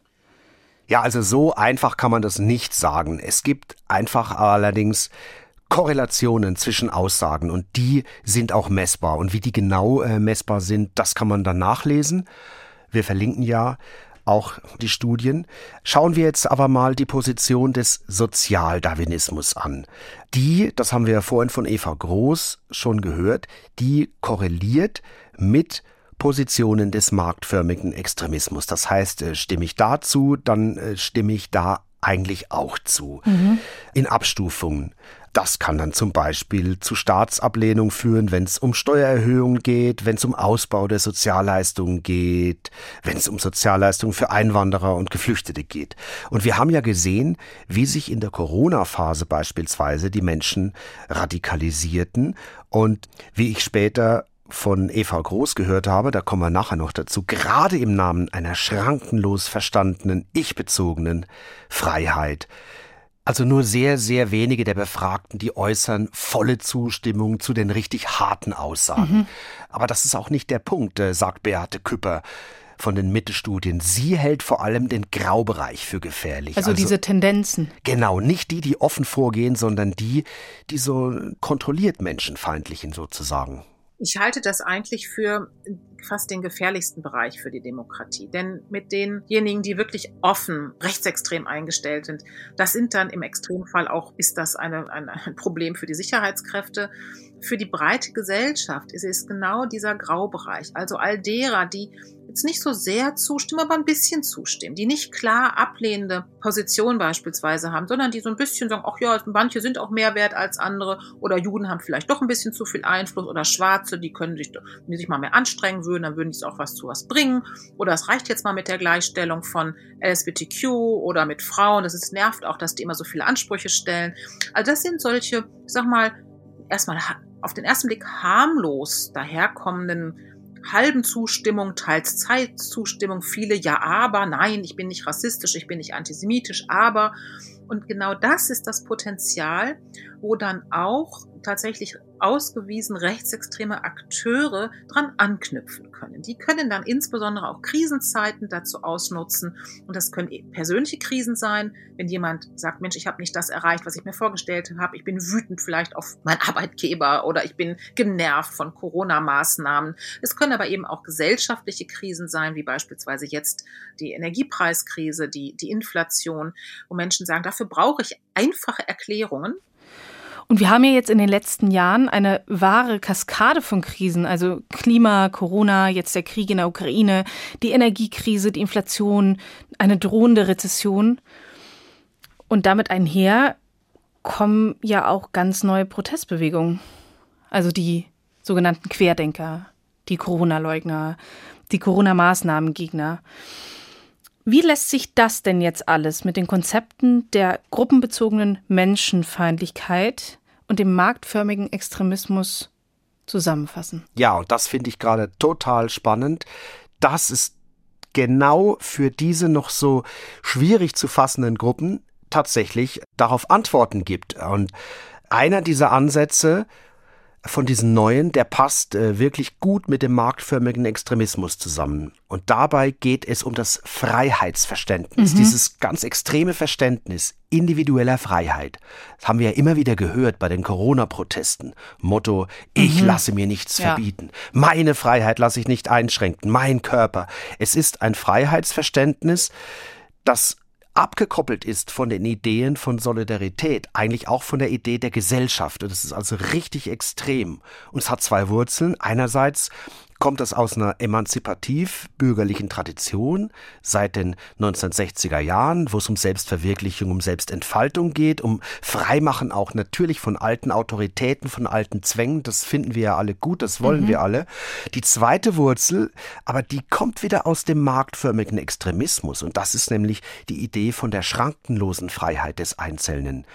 Ja, also so einfach kann man das nicht sagen. Es gibt einfach allerdings Korrelationen zwischen Aussagen und die sind auch messbar. Und wie die genau äh, messbar sind, das kann man dann nachlesen. Wir verlinken ja auch die Studien. Schauen wir jetzt aber mal die Position des Sozialdarwinismus an. Die, das haben wir ja vorhin von Eva Groß schon gehört, die korreliert mit Positionen des marktförmigen Extremismus. Das heißt, äh, stimme ich dazu, dann äh, stimme ich da eigentlich auch zu. Mhm. In Abstufungen. Das kann dann zum Beispiel zu Staatsablehnung führen, wenn es um Steuererhöhungen geht, wenn es um Ausbau der Sozialleistungen geht, wenn es um Sozialleistungen für Einwanderer und Geflüchtete geht. Und wir haben ja gesehen, wie sich in der Corona-Phase beispielsweise die Menschen radikalisierten und wie ich später von Eva Groß gehört habe, da kommen wir nachher noch dazu, gerade im Namen einer schrankenlos verstandenen, ich-bezogenen Freiheit. Also nur sehr, sehr wenige der Befragten, die äußern volle Zustimmung zu den richtig harten Aussagen. Mhm. Aber das ist auch nicht der Punkt, äh, sagt Beate Küpper von den Mitte-Studien. Sie hält vor allem den Graubereich für gefährlich. Also, also, diese Tendenzen. Genau, nicht die, die offen vorgehen, sondern die, die so kontrolliert menschenfeindlichen sozusagen. Ich halte das eigentlich für fast den gefährlichsten Bereich für die Demokratie. Denn mit denjenigen, die wirklich offen rechtsextrem eingestellt sind, das sind dann im Extremfall auch, ist das eine, eine, ein Problem für die Sicherheitskräfte. Für die breite Gesellschaft ist es genau dieser Graubereich. Also all derer, die jetzt nicht so sehr zustimmen, aber ein bisschen zustimmen, die nicht klar ablehnende Position beispielsweise haben, sondern die so ein bisschen sagen, ach ja, manche sind auch mehr wert als andere oder Juden haben vielleicht doch ein bisschen zu viel Einfluss oder Schwarze, die können sich, wenn die sich mal mehr anstrengen würden, dann würden die auch was zu was bringen oder es reicht jetzt mal mit der Gleichstellung von LSBTQ oder mit Frauen, das ist, nervt auch, dass die immer so viele Ansprüche stellen. Also das sind solche, ich sag mal, erstmal auf den ersten Blick harmlos daherkommenden halben Zustimmung, teils Zeitzustimmung, viele ja, aber, nein, ich bin nicht rassistisch, ich bin nicht antisemitisch, aber. Und genau das ist das Potenzial, wo dann auch tatsächlich ausgewiesen rechtsextreme Akteure dran anknüpfen können. Die können dann insbesondere auch Krisenzeiten dazu ausnutzen. Und das können persönliche Krisen sein, wenn jemand sagt, Mensch, ich habe nicht das erreicht, was ich mir vorgestellt habe. Ich bin wütend vielleicht auf meinen Arbeitgeber oder ich bin genervt von Corona-Maßnahmen. Es können aber eben auch gesellschaftliche Krisen sein, wie beispielsweise jetzt die Energiepreiskrise, die, die Inflation, wo Menschen sagen, dafür brauche ich einfache Erklärungen und wir haben ja jetzt in den letzten Jahren eine wahre Kaskade von Krisen, also Klima, Corona, jetzt der Krieg in der Ukraine, die Energiekrise, die Inflation, eine drohende Rezession. Und damit einher kommen ja auch ganz neue Protestbewegungen. Also die sogenannten Querdenker, die Corona-Leugner, die Corona-Maßnahmengegner. Wie lässt sich das denn jetzt alles mit den Konzepten der gruppenbezogenen Menschenfeindlichkeit und dem marktförmigen Extremismus zusammenfassen. Ja, und das finde ich gerade total spannend. Das ist genau für diese noch so schwierig zu fassenden Gruppen tatsächlich darauf Antworten gibt. Und einer dieser Ansätze von diesen neuen, der passt äh, wirklich gut mit dem marktförmigen Extremismus zusammen. Und dabei geht es um das Freiheitsverständnis, mhm. dieses ganz extreme Verständnis individueller Freiheit. Das haben wir ja immer wieder gehört bei den Corona-Protesten. Motto, ich mhm. lasse mir nichts ja. verbieten. Meine Freiheit lasse ich nicht einschränken. Mein Körper. Es ist ein Freiheitsverständnis, das abgekoppelt ist von den Ideen von Solidarität, eigentlich auch von der Idee der Gesellschaft. Und das ist also richtig extrem. Und es hat zwei Wurzeln. Einerseits kommt das aus einer emanzipativ-bürgerlichen Tradition seit den 1960er Jahren, wo es um Selbstverwirklichung, um Selbstentfaltung geht, um Freimachen auch natürlich von alten Autoritäten, von alten Zwängen. Das finden wir ja alle gut, das wollen mhm. wir alle. Die zweite Wurzel, aber die kommt wieder aus dem marktförmigen Extremismus und das ist nämlich die Idee von der schrankenlosen Freiheit des Einzelnen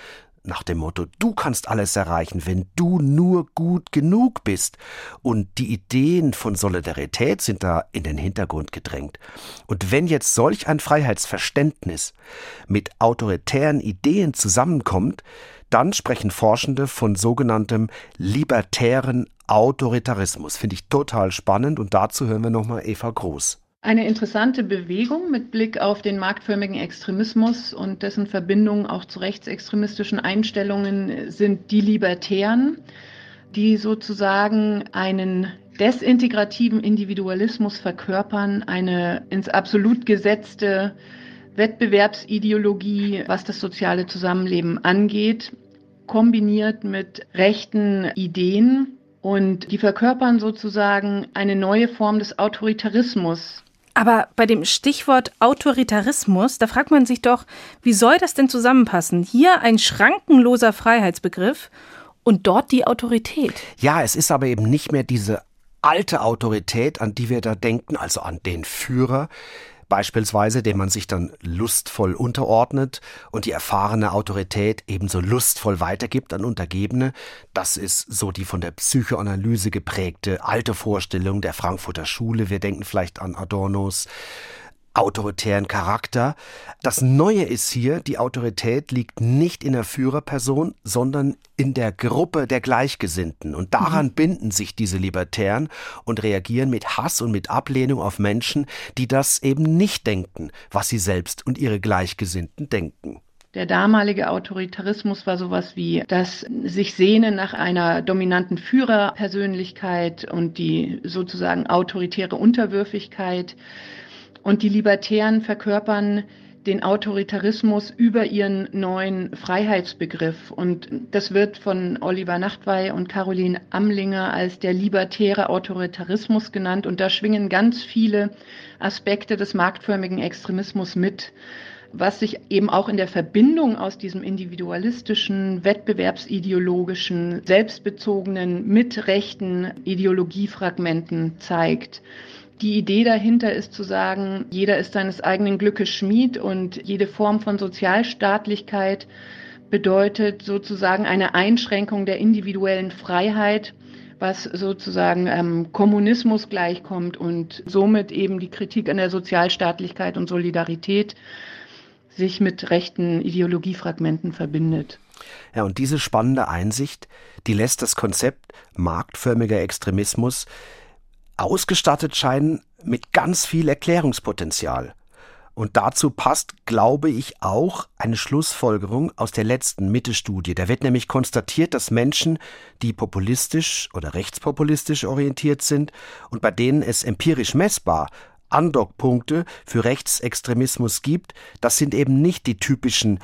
nach dem Motto, du kannst alles erreichen, wenn du nur gut genug bist. Und die Ideen von Solidarität sind da in den Hintergrund gedrängt. Und wenn jetzt solch ein Freiheitsverständnis mit autoritären Ideen zusammenkommt, dann sprechen Forschende von sogenanntem libertären Autoritarismus. Finde ich total spannend und dazu hören wir nochmal Eva Groß. Eine interessante Bewegung mit Blick auf den marktförmigen Extremismus und dessen Verbindung auch zu rechtsextremistischen Einstellungen sind die Libertären, die sozusagen einen desintegrativen Individualismus verkörpern, eine ins Absolut gesetzte Wettbewerbsideologie, was das soziale Zusammenleben angeht, kombiniert mit rechten Ideen. Und die verkörpern sozusagen eine neue Form des Autoritarismus, aber bei dem Stichwort Autoritarismus, da fragt man sich doch, wie soll das denn zusammenpassen? Hier ein schrankenloser Freiheitsbegriff und dort die Autorität. Ja, es ist aber eben nicht mehr diese alte Autorität, an die wir da denken, also an den Führer, beispielsweise, dem man sich dann lustvoll unterordnet und die erfahrene Autorität ebenso lustvoll weitergibt an Untergebene. Das ist so die von der Psychoanalyse geprägte alte Vorstellung der Frankfurter Schule. Wir denken vielleicht an Adornos autoritären Charakter. Das Neue ist hier, die Autorität liegt nicht in der Führerperson, sondern in der Gruppe der Gleichgesinnten. Und daran mhm. binden sich diese Libertären und reagieren mit Hass und mit Ablehnung auf Menschen, die das eben nicht denken, was sie selbst und ihre Gleichgesinnten denken. Der damalige Autoritarismus war sowas wie das sich sehnen nach einer dominanten Führerpersönlichkeit und die sozusagen autoritäre Unterwürfigkeit. Und die Libertären verkörpern den Autoritarismus über ihren neuen Freiheitsbegriff. Und das wird von Oliver Nachtwey und Caroline Amlinger als der libertäre Autoritarismus genannt. Und da schwingen ganz viele Aspekte des marktförmigen Extremismus mit was sich eben auch in der Verbindung aus diesem individualistischen, wettbewerbsideologischen, selbstbezogenen mit rechten Ideologiefragmenten zeigt. Die Idee dahinter ist zu sagen, jeder ist seines eigenen Glückes Schmied und jede Form von Sozialstaatlichkeit bedeutet sozusagen eine Einschränkung der individuellen Freiheit, was sozusagen ähm, Kommunismus gleichkommt und somit eben die Kritik an der Sozialstaatlichkeit und Solidarität sich mit rechten Ideologiefragmenten verbindet. Ja, und diese spannende Einsicht, die lässt das Konzept marktförmiger Extremismus ausgestattet scheinen mit ganz viel Erklärungspotenzial. Und dazu passt, glaube ich, auch eine Schlussfolgerung aus der letzten Mitte-Studie. Da wird nämlich konstatiert, dass Menschen, die populistisch oder rechtspopulistisch orientiert sind und bei denen es empirisch messbar Andockpunkte für Rechtsextremismus gibt, das sind eben nicht die typischen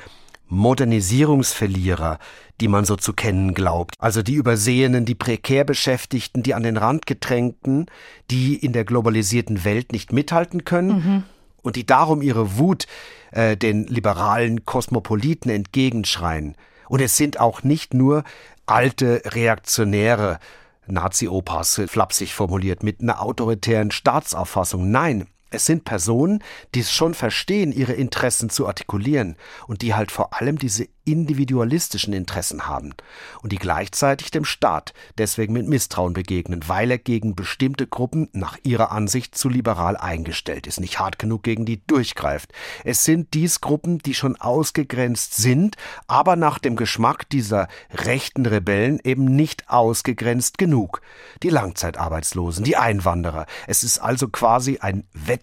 Modernisierungsverlierer, die man so zu kennen glaubt. Also die Übersehenen, die prekär Beschäftigten, die an den Rand gedrängten, die in der globalisierten Welt nicht mithalten können mhm. und die darum ihre Wut äh, den liberalen Kosmopoliten entgegenschreien. Und es sind auch nicht nur alte Reaktionäre, Nazi-Opas, flapsig formuliert, mit einer autoritären Staatsauffassung. Nein, es sind Personen, die es schon verstehen, ihre Interessen zu artikulieren und die halt vor allem diese individualistischen Interessen haben und die gleichzeitig dem Staat deswegen mit Misstrauen begegnen, weil er gegen bestimmte Gruppen nach ihrer Ansicht zu liberal eingestellt ist, nicht hart genug gegen die durchgreift. Es sind dies Gruppen, die schon ausgegrenzt sind, aber nach dem Geschmack dieser rechten Rebellen eben nicht ausgegrenzt genug. Die Langzeitarbeitslosen, die Einwanderer. Es ist also quasi ein Wettbewerb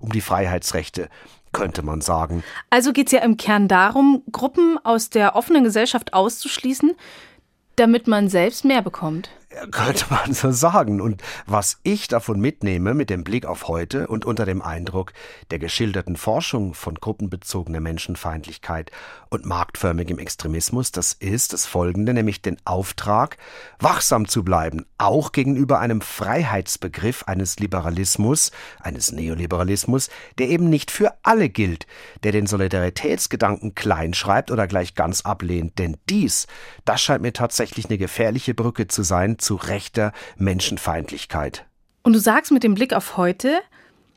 um die Freiheitsrechte könnte man sagen. Also geht es ja im Kern darum, Gruppen aus der offenen Gesellschaft auszuschließen, damit man selbst mehr bekommt. Könnte man so sagen. Und was ich davon mitnehme mit dem Blick auf heute und unter dem Eindruck der geschilderten Forschung von gruppenbezogener Menschenfeindlichkeit und marktförmigem Extremismus, das ist das folgende, nämlich den Auftrag, wachsam zu bleiben, auch gegenüber einem Freiheitsbegriff eines Liberalismus, eines Neoliberalismus, der eben nicht für alle gilt, der den Solidaritätsgedanken kleinschreibt oder gleich ganz ablehnt. Denn dies, das scheint mir tatsächlich eine gefährliche Brücke zu sein zu rechter Menschenfeindlichkeit. Und du sagst mit dem Blick auf heute,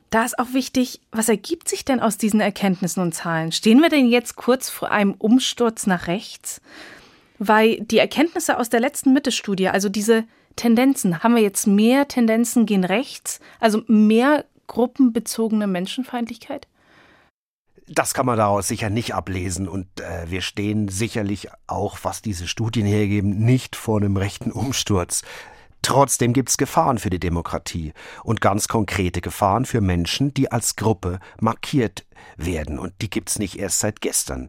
da ist auch wichtig, was ergibt sich denn aus diesen Erkenntnissen und Zahlen? Stehen wir denn jetzt kurz vor einem Umsturz nach rechts? Weil die Erkenntnisse aus der letzten Mitte-Studie, also diese Tendenzen, haben wir jetzt mehr Tendenzen gehen rechts, also mehr gruppenbezogene Menschenfeindlichkeit? Das kann man daraus sicher nicht ablesen und äh, wir stehen sicherlich auch, was diese Studien hergeben, nicht vor einem rechten Umsturz. Trotzdem gibt's Gefahren für die Demokratie und ganz konkrete Gefahren für Menschen, die als Gruppe markiert werden und die gibt's nicht erst seit gestern.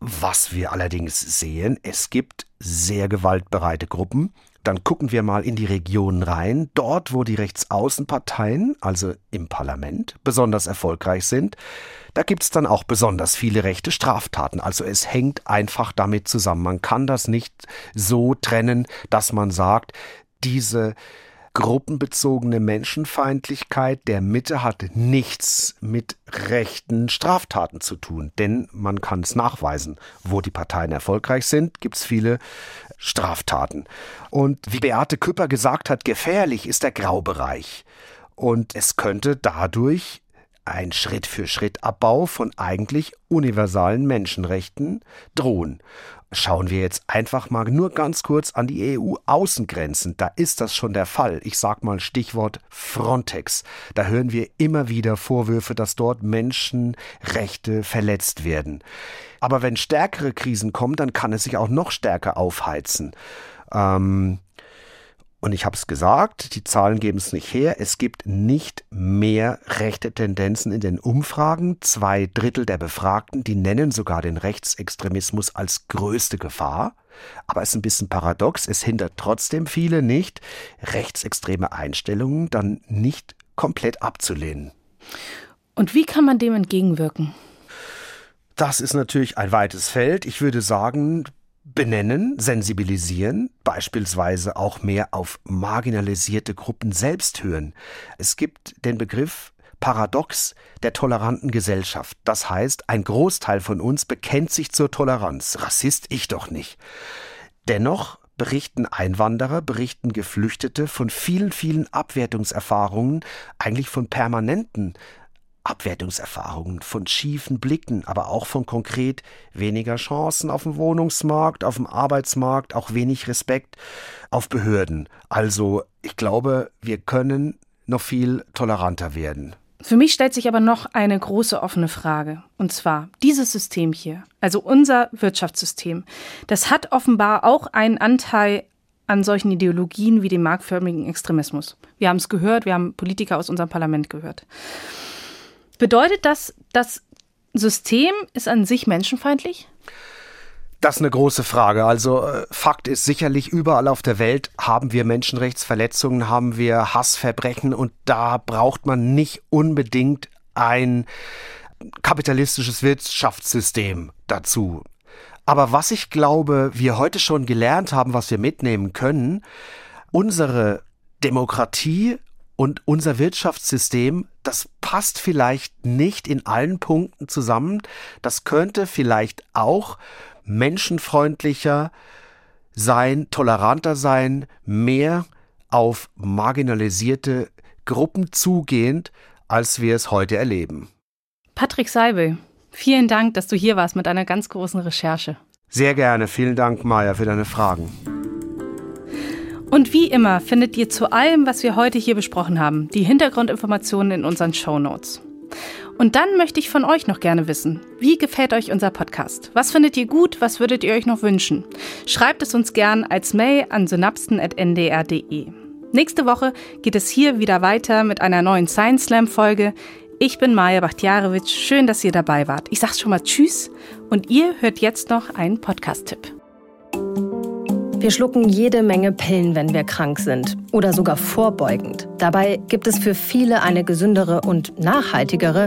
Was wir allerdings sehen, es gibt sehr gewaltbereite Gruppen, dann gucken wir mal in die Regionen rein, dort wo die Rechtsaußenparteien, also im Parlament, besonders erfolgreich sind, da gibt's dann auch besonders viele rechte Straftaten. Also es hängt einfach damit zusammen. Man kann das nicht so trennen, dass man sagt, diese gruppenbezogene Menschenfeindlichkeit der Mitte hat nichts mit rechten Straftaten zu tun, denn man kann es nachweisen. Wo die Parteien erfolgreich sind, gibt es viele Straftaten. Und wie Beate Küpper gesagt hat, gefährlich ist der Graubereich. Und es könnte dadurch ein Schritt für Schritt Abbau von eigentlich universalen Menschenrechten drohen. Schauen wir jetzt einfach mal nur ganz kurz an die EU-Außengrenzen. Da ist das schon der Fall. Ich sag mal Stichwort Frontex. Da hören wir immer wieder Vorwürfe, dass dort Menschenrechte verletzt werden. Aber wenn stärkere Krisen kommen, dann kann es sich auch noch stärker aufheizen. Ähm, und ich habe es gesagt, die Zahlen geben es nicht her, es gibt nicht mehr rechte Tendenzen in den Umfragen. Zwei Drittel der Befragten, die nennen sogar den Rechtsextremismus als größte Gefahr. Aber es ist ein bisschen paradox, es hindert trotzdem viele nicht, rechtsextreme Einstellungen dann nicht komplett abzulehnen. Und wie kann man dem entgegenwirken? Das ist natürlich ein weites Feld. Ich würde sagen, benennen, sensibilisieren, beispielsweise auch mehr auf marginalisierte Gruppen selbst hören. Es gibt den Begriff Paradox der toleranten Gesellschaft. Das heißt, ein Großteil von uns bekennt sich zur Toleranz. Rassist ich doch nicht. Dennoch berichten Einwanderer, berichten Geflüchtete von vielen, vielen Abwertungserfahrungen, eigentlich von permanenten Abwertungserfahrungen, von schiefen Blicken, aber auch von konkret weniger Chancen auf dem Wohnungsmarkt, auf dem Arbeitsmarkt, auch wenig Respekt auf Behörden. Also ich glaube, wir können noch viel toleranter werden. Für mich stellt sich aber noch eine große offene Frage. Und zwar, dieses System hier, also unser Wirtschaftssystem, das hat offenbar auch einen Anteil an solchen Ideologien wie dem marktförmigen Extremismus. Wir haben es gehört, wir haben Politiker aus unserem Parlament gehört. Bedeutet das, das System ist an sich menschenfeindlich? Das ist eine große Frage. Also äh, Fakt ist sicherlich, überall auf der Welt haben wir Menschenrechtsverletzungen, haben wir Hassverbrechen und da braucht man nicht unbedingt ein kapitalistisches Wirtschaftssystem dazu. Aber was ich glaube, wir heute schon gelernt haben, was wir mitnehmen können, unsere Demokratie und unser Wirtschaftssystem, das passt vielleicht nicht in allen Punkten zusammen. Das könnte vielleicht auch menschenfreundlicher sein, toleranter sein, mehr auf marginalisierte Gruppen zugehend, als wir es heute erleben. Patrick Seibel, vielen Dank, dass du hier warst mit einer ganz großen Recherche. Sehr gerne. Vielen Dank, Maja, für deine Fragen. Und wie immer findet ihr zu allem, was wir heute hier besprochen haben, die Hintergrundinformationen in unseren Show Notes. Und dann möchte ich von euch noch gerne wissen, wie gefällt euch unser Podcast? Was findet ihr gut? Was würdet ihr euch noch wünschen? Schreibt es uns gern als Mail an synapsen.ndr.de. Nächste Woche geht es hier wieder weiter mit einer neuen Science Slam Folge. Ich bin Maja Bachtjarewitsch. Schön, dass ihr dabei wart. Ich sag's schon mal Tschüss und ihr hört jetzt noch einen Podcast-Tipp. Wir schlucken jede Menge Pillen, wenn wir krank sind oder sogar vorbeugend. Dabei gibt es für viele eine gesündere und nachhaltigere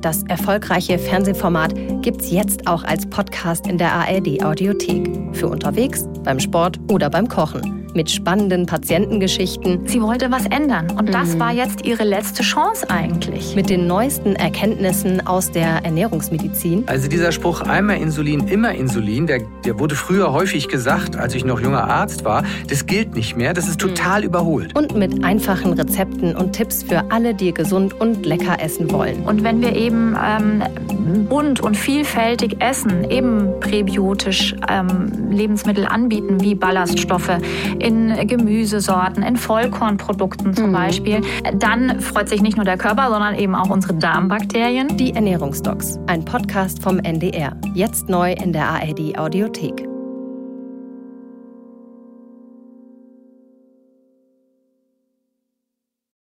das erfolgreiche Fernsehformat, gibt es jetzt auch als Podcast in der ARD-Audiothek. Für unterwegs, beim Sport oder beim Kochen mit spannenden Patientengeschichten. Sie wollte was ändern und das mhm. war jetzt ihre letzte Chance eigentlich. Mit den neuesten Erkenntnissen aus der Ernährungsmedizin. Also dieser Spruch einmal Insulin, immer Insulin, der, der wurde früher häufig gesagt, als ich noch junger Arzt war. Das gilt nicht mehr, das ist total mhm. überholt. Und mit einfachen Rezepten und Tipps für alle, die gesund und lecker essen wollen. Und wenn wir eben ähm, bunt und vielfältig essen, eben präbiotisch ähm, Lebensmittel anbieten, wie Ballaststoffe, in Gemüsesorten, in Vollkornprodukten zum mhm. Beispiel, dann freut sich nicht nur der Körper, sondern eben auch unsere Darmbakterien. Die Ernährungsdocs, ein Podcast vom NDR. Jetzt neu in der ARD Audiothek.